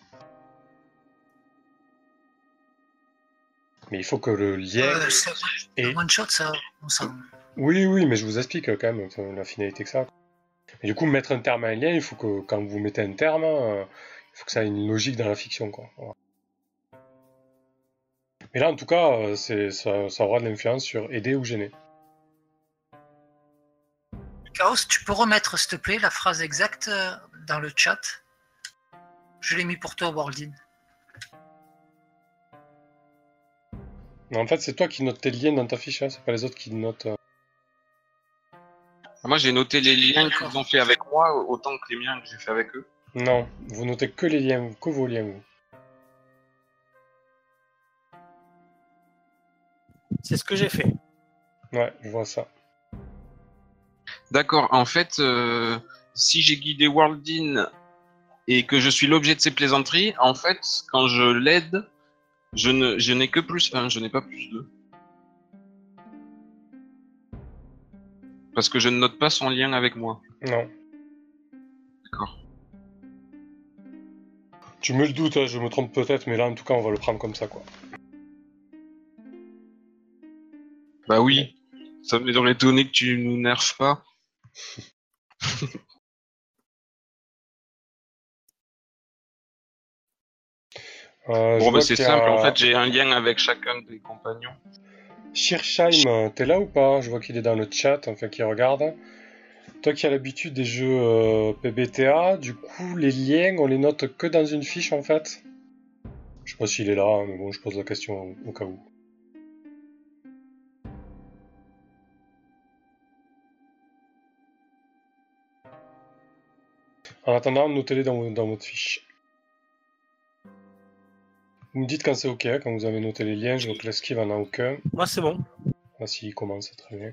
Mais il faut que le lien... Euh, one shot, ça. on s'en- Oui, oui, mais je vous explique quand même enfin, la finalité que ça. Et du coup, mettre un terme à un lien, il faut que quand vous mettez un terme, euh, il faut que ça ait une logique dans la fiction, quoi. Voilà. Mais là, en tout cas, euh, ça, ça aura de l'influence sur aider ou gêner. Chaos, tu peux remettre, s'il te plaît, la phrase exacte euh, dans le chat? Je l'ai mis pour toi. Mais en fait, c'est toi qui notes tes liens dans ta fiche, hein, c'est pas les autres qui notent. euh. Moi, j'ai noté les liens qu'ils ont fait avec moi autant que les miens que j'ai fait avec eux. Non, vous notez que les liens, que vos liens, vous. C'est ce que j'ai fait. Ouais, je vois ça. D'accord, en fait, euh, si j'ai guidé Worldin et que je suis l'objet de ses plaisanteries, en fait, quand je l'aide, je ne, je n'ai que plus 1, je n'ai pas plus 2. Parce que je ne note pas son lien avec moi. Non. D'accord. Tu me le doutes, hein, je me trompe peut-être, mais là, en tout cas, on va le prendre comme ça, quoi. Bah oui, ça m'aurait étonné que tu nous nerfes pas. Euh, Bon, bah c'est a- simple, en fait, j'ai un lien avec chacun des compagnons. Shirsheim, t'es là ou pas? Je vois qu'il est dans le chat, enfin qu'il regarde. Toi qui as l'habitude des jeux euh, PBTA, du coup les liens on les note que dans une fiche en fait? Je sais pas s'il est là, hein, mais bon je pose la question au, au cas où. En attendant, notez-les dans, dans votre fiche. Vous me dites quand c'est ok, quand vous avez noté les liens, je vois que l'esquive en a aucun. Moi, c'est bon. Ah si, il commence, très bien.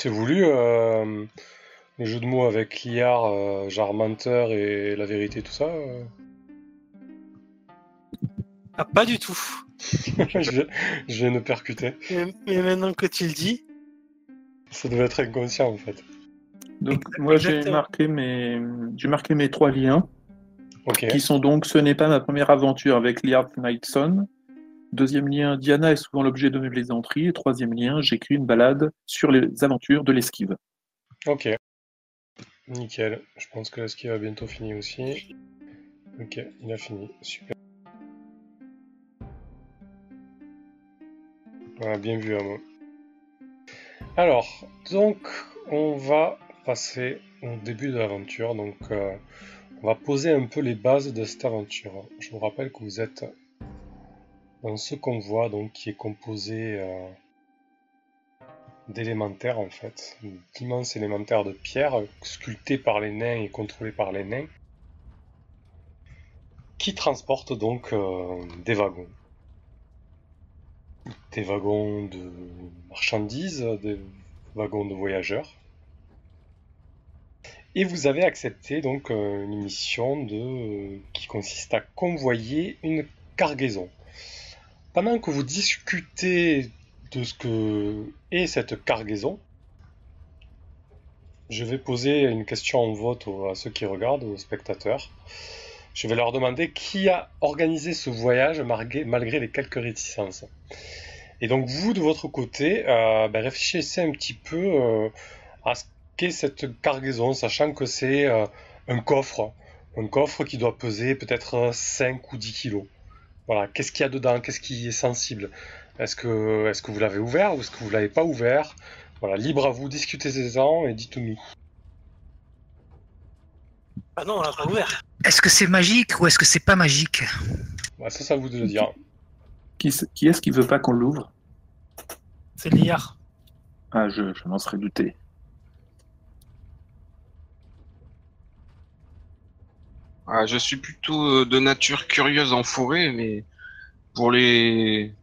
C'est voulu, euh, les jeux de mots avec liard, euh, genre menteur et la vérité, tout ça euh Ah, pas du tout. je, viens, je viens de percuter. Mais, mais maintenant que tu le dis, Ça devait être inconscient en fait. Donc moi j'ai Exactement. marqué mes j'ai marqué mes trois liens Ok. qui sont donc ce n'est pas ma première aventure avec Liard Knightson. Deuxième lien, Diana est souvent l'objet de mes plaisanteries. Et troisième lien, j'écris une balade sur les aventures de l'esquive. Ok. Nickel. Je pense que l'esquive a bientôt fini aussi. Ok, il a fini. Super. Bien vu à moi. Alors, donc, on va passer au début de l'aventure. Donc, euh, on va poser un peu les bases de cette aventure. Je vous rappelle que vous êtes dans ce convoi, donc, qui est composé euh, d'élémentaires, en fait. D'immenses élémentaires de pierre, sculptés par les nains et contrôlés par les nains, qui transportent donc euh, des wagons des wagons de marchandises, des wagons de voyageurs. Et vous avez accepté donc euh, une mission de, qui consiste à convoyer une cargaison. Pendant que vous discutez de ce que est cette cargaison, je vais poser une question en vote à ceux qui regardent, aux spectateurs. Je vais leur demander qui a organisé ce voyage malgré, les quelques réticences. Et donc vous, de votre côté, euh, ben, réfléchissez un petit peu euh, à ce qu'est cette cargaison, sachant que c'est euh, un coffre. Un coffre qui doit peser peut-être 5 ou 10 kilos. Voilà, qu'est-ce qu'il y a dedans? Qu'est-ce qui est sensible? Est-ce que, est que vous l'avez ouvert ou est-ce que vous ne l'avez pas ouvert? Voilà, libre à vous, discutez-en et dites-nous. Ah non, on l'a pas ouvert. Est-ce que c'est magique ou est-ce que c'est pas magique? Bah, Ça, ça vous de le dire. Qui, est-ce qui veut pas qu'on l'ouvre? C'est Liard. Ah, je, je m'en serais douté. Ah, je suis plutôt euh, de nature curieuse en forêt, mais pour les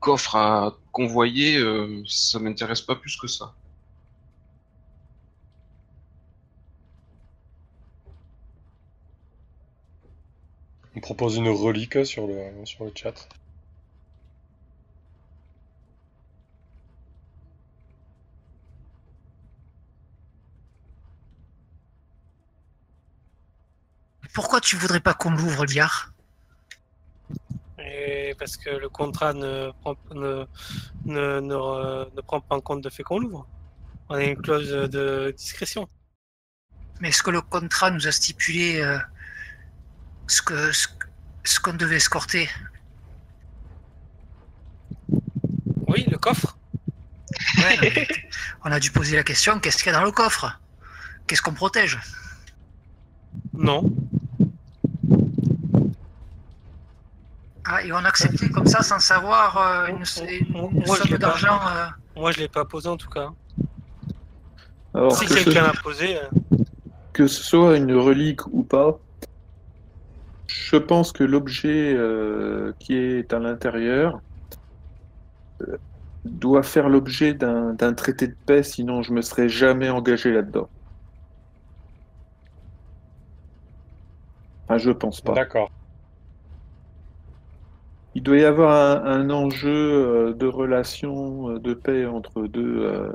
coffres à convoyer, euh, ça m'intéresse pas plus que ça. On propose une relique sur le, sur le chat. Pourquoi tu voudrais pas qu'on l'ouvre, Liard Et Parce que le contrat ne prend, ne, ne, ne, prend pas en compte le fait qu'on l'ouvre. On a une clause de discrétion. Mais est-ce que le contrat nous a stipulé euh, ce que ce, qu'on devait escorter? Oui, le coffre. on a dû poser la question qu'est-ce qu'il y a dans le coffre? Qu'est-ce qu'on protège? Non. Ah, et on a accepté comme ça sans savoir euh, une, somme d'argent. Euh. Moi, je l'ai pas posé en tout cas. Alors, si quelqu'un l'a posé. Euh. Que ce soit une relique ou pas, je pense que l'objet qui est à l'intérieur doit faire l'objet d'un traité de paix, sinon je me serais jamais engagé là-dedans. Enfin, je pense pas. D'accord il doit y avoir un, enjeu euh, de relation euh, de paix entre deux, euh,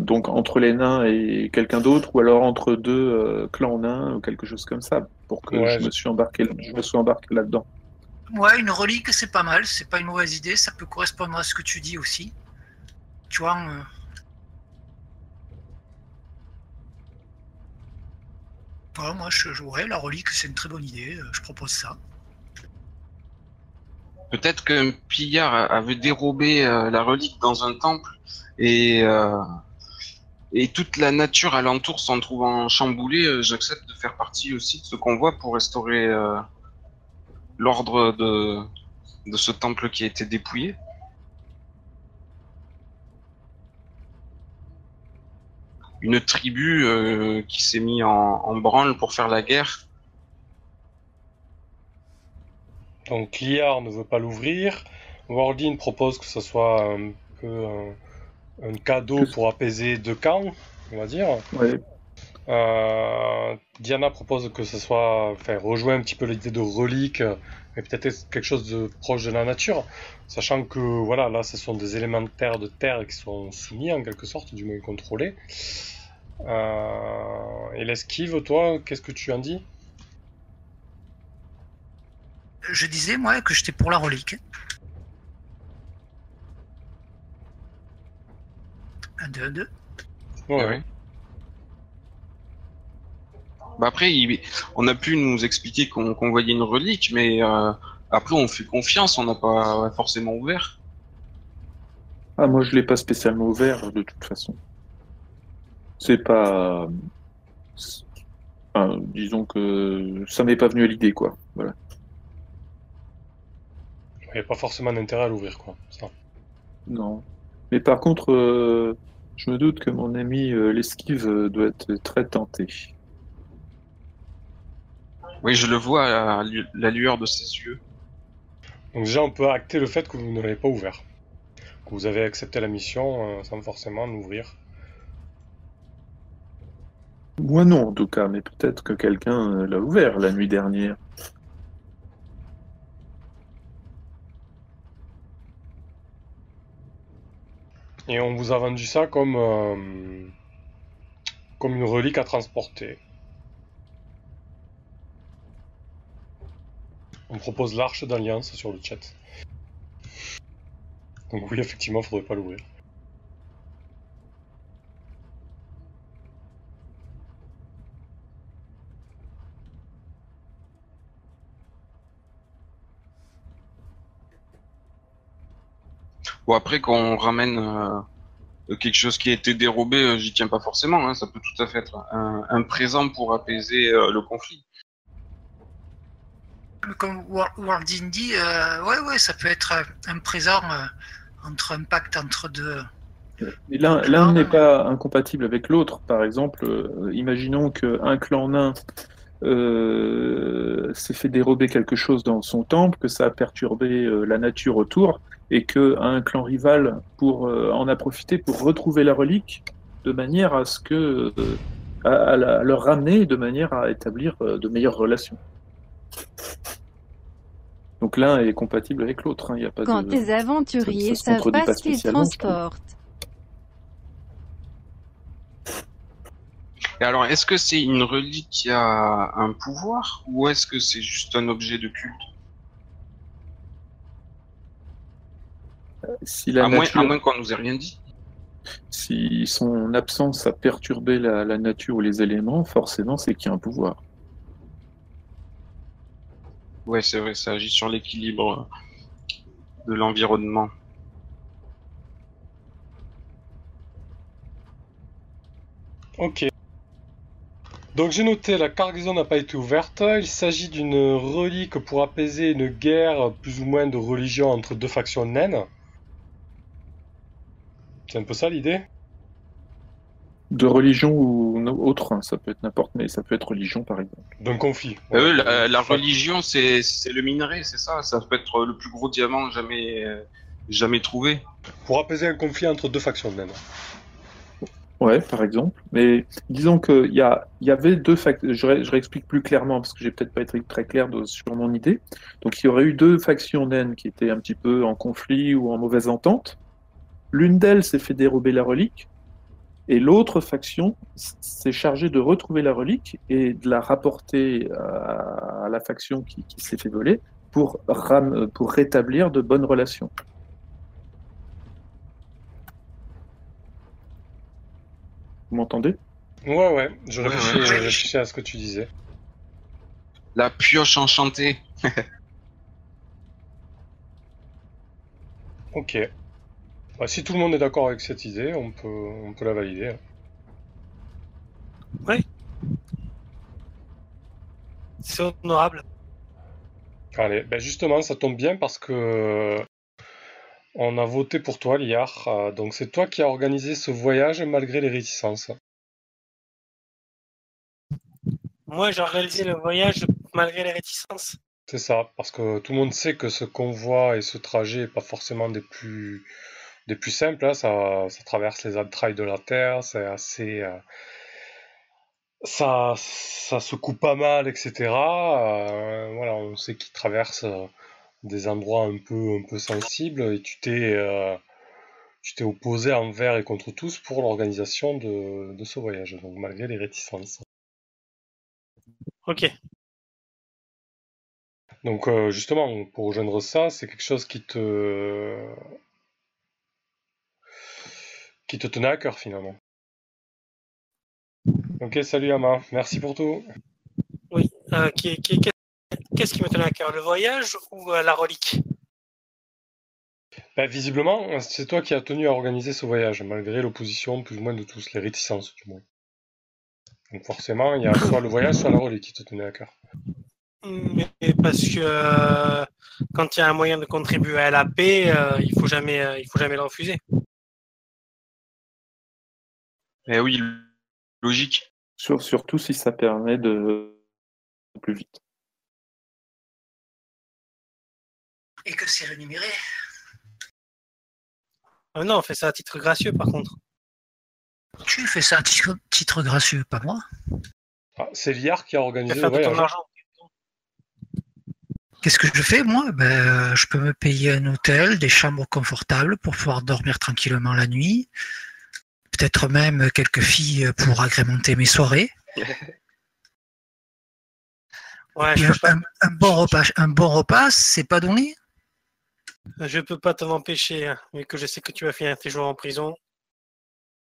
donc entre les nains et quelqu'un d'autre, ou alors entre deux clans nains ou quelque chose comme ça, pour que je, me suis embarqué, je me suis embarqué là-dedans. Ouais, une relique, c'est pas mal, c'est pas une mauvaise idée, ça peut correspondre à ce que tu dis aussi. Tu vois. moi, je jouerais la relique, c'est une très bonne idée, je propose ça. Peut-être qu'un pillard avait dérobé euh, la relique dans un temple et, euh, et toute la nature alentour s'en trouvant chamboulée. Euh, j'accepte de faire partie aussi de ce convoi pour restaurer l'ordre de, ce temple qui a été dépouillé. Une tribu qui s'est mis en, en branle pour faire la guerre Donc Liard ne veut pas l'ouvrir. Wardin propose que ce soit un peu un, cadeau pour apaiser deux camps, on va dire. Euh, Diana propose que ce soit, enfin, rejoindre un petit peu l'idée de relique, mais peut-être quelque chose de proche de la nature, sachant que voilà, là, ce sont des élémentaires de terre qui sont soumis en quelque sorte, du moins contrôlés. Euh, et l'esquive, toi, qu'est-ce que tu en dis? Je disais, moi, que j'étais pour la relique. Un, deux, un, deux. Ouais, Bah après, il- on a pu nous expliquer qu'on voyait une relique, mais euh, après on fait confiance, on n'a pas forcément ouvert. Ah, moi, je l'ai pas spécialement ouvert, de toute façon. C'est pas... enfin, disons que ça m'est pas venu à l'idée, quoi. Voilà. Il n'y a pas forcément d'intérêt à l'ouvrir, quoi. Ça. Non. Mais par contre, euh, je me doute que mon ami euh, l'esquive euh, doit être très tenté. Oui, je le vois à la, la lueur de ses yeux. Donc déjà, on peut acter le fait que vous ne l'avez pas ouvert. Que vous avez accepté la mission euh, sans forcément l'ouvrir. Moi non, en tout cas, mais peut-être que quelqu'un l'a ouvert la nuit dernière. Et on vous a vendu ça comme, euh, comme une relique à transporter. On propose l'arche d'alliance sur le chat. Donc oui, effectivement, faudrait pas l'ouvrir. Bon après, quand on ramène euh, quelque chose qui a été dérobé, euh, j'y tiens pas forcément. Hein, ça peut tout à fait être un, un présent pour apaiser euh, le conflit. Comme Wor- World Indie, euh, ouais, ouais, ça peut être un présent euh, entre un pacte entre deux. Mais l'un n'est pas incompatible avec l'autre. Par exemple, euh, imaginons qu'un clan nain euh, s'est fait dérober quelque chose dans son temple, que ça a perturbé euh, la nature autour, et qu'un clan rival pour, euh, en a profité pour retrouver la relique de manière à ce que euh, à, à la- à leur ramener de manière à établir euh, de meilleures relations. Donc l'un est compatible avec l'autre. hein, il y a pas Quand de... tes aventuriers ça savent pas ce qu'ils transportent. Et alors, est-ce que c'est une relique qui a un pouvoir ou est-ce que c'est juste un objet de culte? Si la à, moins, nature- à moins qu'on nous ait rien dit. Si son absence a perturbé la, la nature ou les éléments, forcément, c'est qu'il y a un pouvoir. Ouais, c'est vrai, ça agit sur l'équilibre de l'environnement. Ok. Donc j'ai noté, la cargaison n'a pas été ouverte. Il s'agit d'une relique pour apaiser une guerre plus ou moins de religion entre deux factions naines. C'est un peu ça l'idée? De religion ou autre, hein, ça peut être n'importe, mais ça peut être religion par exemple. D'un conflit. Euh, Ouais. la, religion, c'est c'est le minerai, c'est ça? Ça peut être le plus gros diamant jamais, euh, jamais trouvé. Pour apaiser un conflit entre deux factions naines. Ouais, par exemple. Mais disons qu'il y, a, il y avait deux factions. Je, ré- je réexplique plus clairement parce que j'ai peut-être pas été très clair de- sur mon idée. Donc il y aurait eu deux factions naines qui étaient un petit peu en conflit ou en mauvaise entente. L'une d'elles s'est fait dérober la relique. Et l'autre faction s'est chargée de retrouver la relique et de la rapporter à, à la faction qui, qui s'est fait voler pour, ram- pour rétablir de bonnes relations. Vous m'entendez? Ouais, ouais, je réfléchis, ouais. je réfléchis à ce que tu disais. La pioche enchantée. Ok. Bah, si tout le monde est d'accord avec cette idée, on peut, on peut la valider. C'est honorable. Allez, ben justement, ça tombe bien parce que on a voté pour toi, Liard. Euh, Donc c'est toi qui as organisé ce voyage malgré les réticences. Moi, j'ai organisé le voyage malgré les réticences. C'est ça, parce que tout le monde sait que ce convoi et ce trajet n'est pas forcément des plus, des plus simples. hein. Ça, ça traverse les entrailles de la Terre, c'est assez. euh, ça, ça se coupe pas mal, etc. Euh, voilà, on sait qu'il traverse euh, des endroits un peu, un peu sensibles et tu t'es, tu t'es opposé envers et contre tous pour l'organisation de, de ce voyage, donc malgré les réticences. Ok. Donc euh, justement, pour rejoindre ça, c'est quelque chose qui te qui te tenait à cœur finalement. Ok, salut Ama, merci pour tout. Oui. Euh, qui, qui- Qu'est-ce qui me tenait à cœur, le voyage ou euh, la relique? Bah, visiblement, c'est toi qui as tenu à organiser ce voyage, malgré l'opposition plus ou moins de tous, les réticences du moins. Donc forcément, il y a soit le voyage, soit la relique qui te tenait à cœur. Mais parce que euh, quand il y a un moyen de contribuer à la paix, il faut jamais, il faut jamais le refuser. Eh oui, logique. Sur- surtout si ça permet de plus vite. Et que c'est rémunéré. Euh, non, on fait ça à titre gracieux, par contre. Tu fais ça à titre, titre gracieux, pas moi. Ah, c'est Liard qui a organisé le voyage. argent. Qu'est-ce que je fais, moi? Ben, Je peux me payer un hôtel, des chambres confortables pour pouvoir dormir tranquillement la nuit. Peut-être même quelques filles pour agrémenter mes soirées. Ouais, Et je un, bon repas, un bon repas, c'est pas donné? Je peux pas t'en empêcher, hein, vu que je sais que tu vas finir tes jours en prison.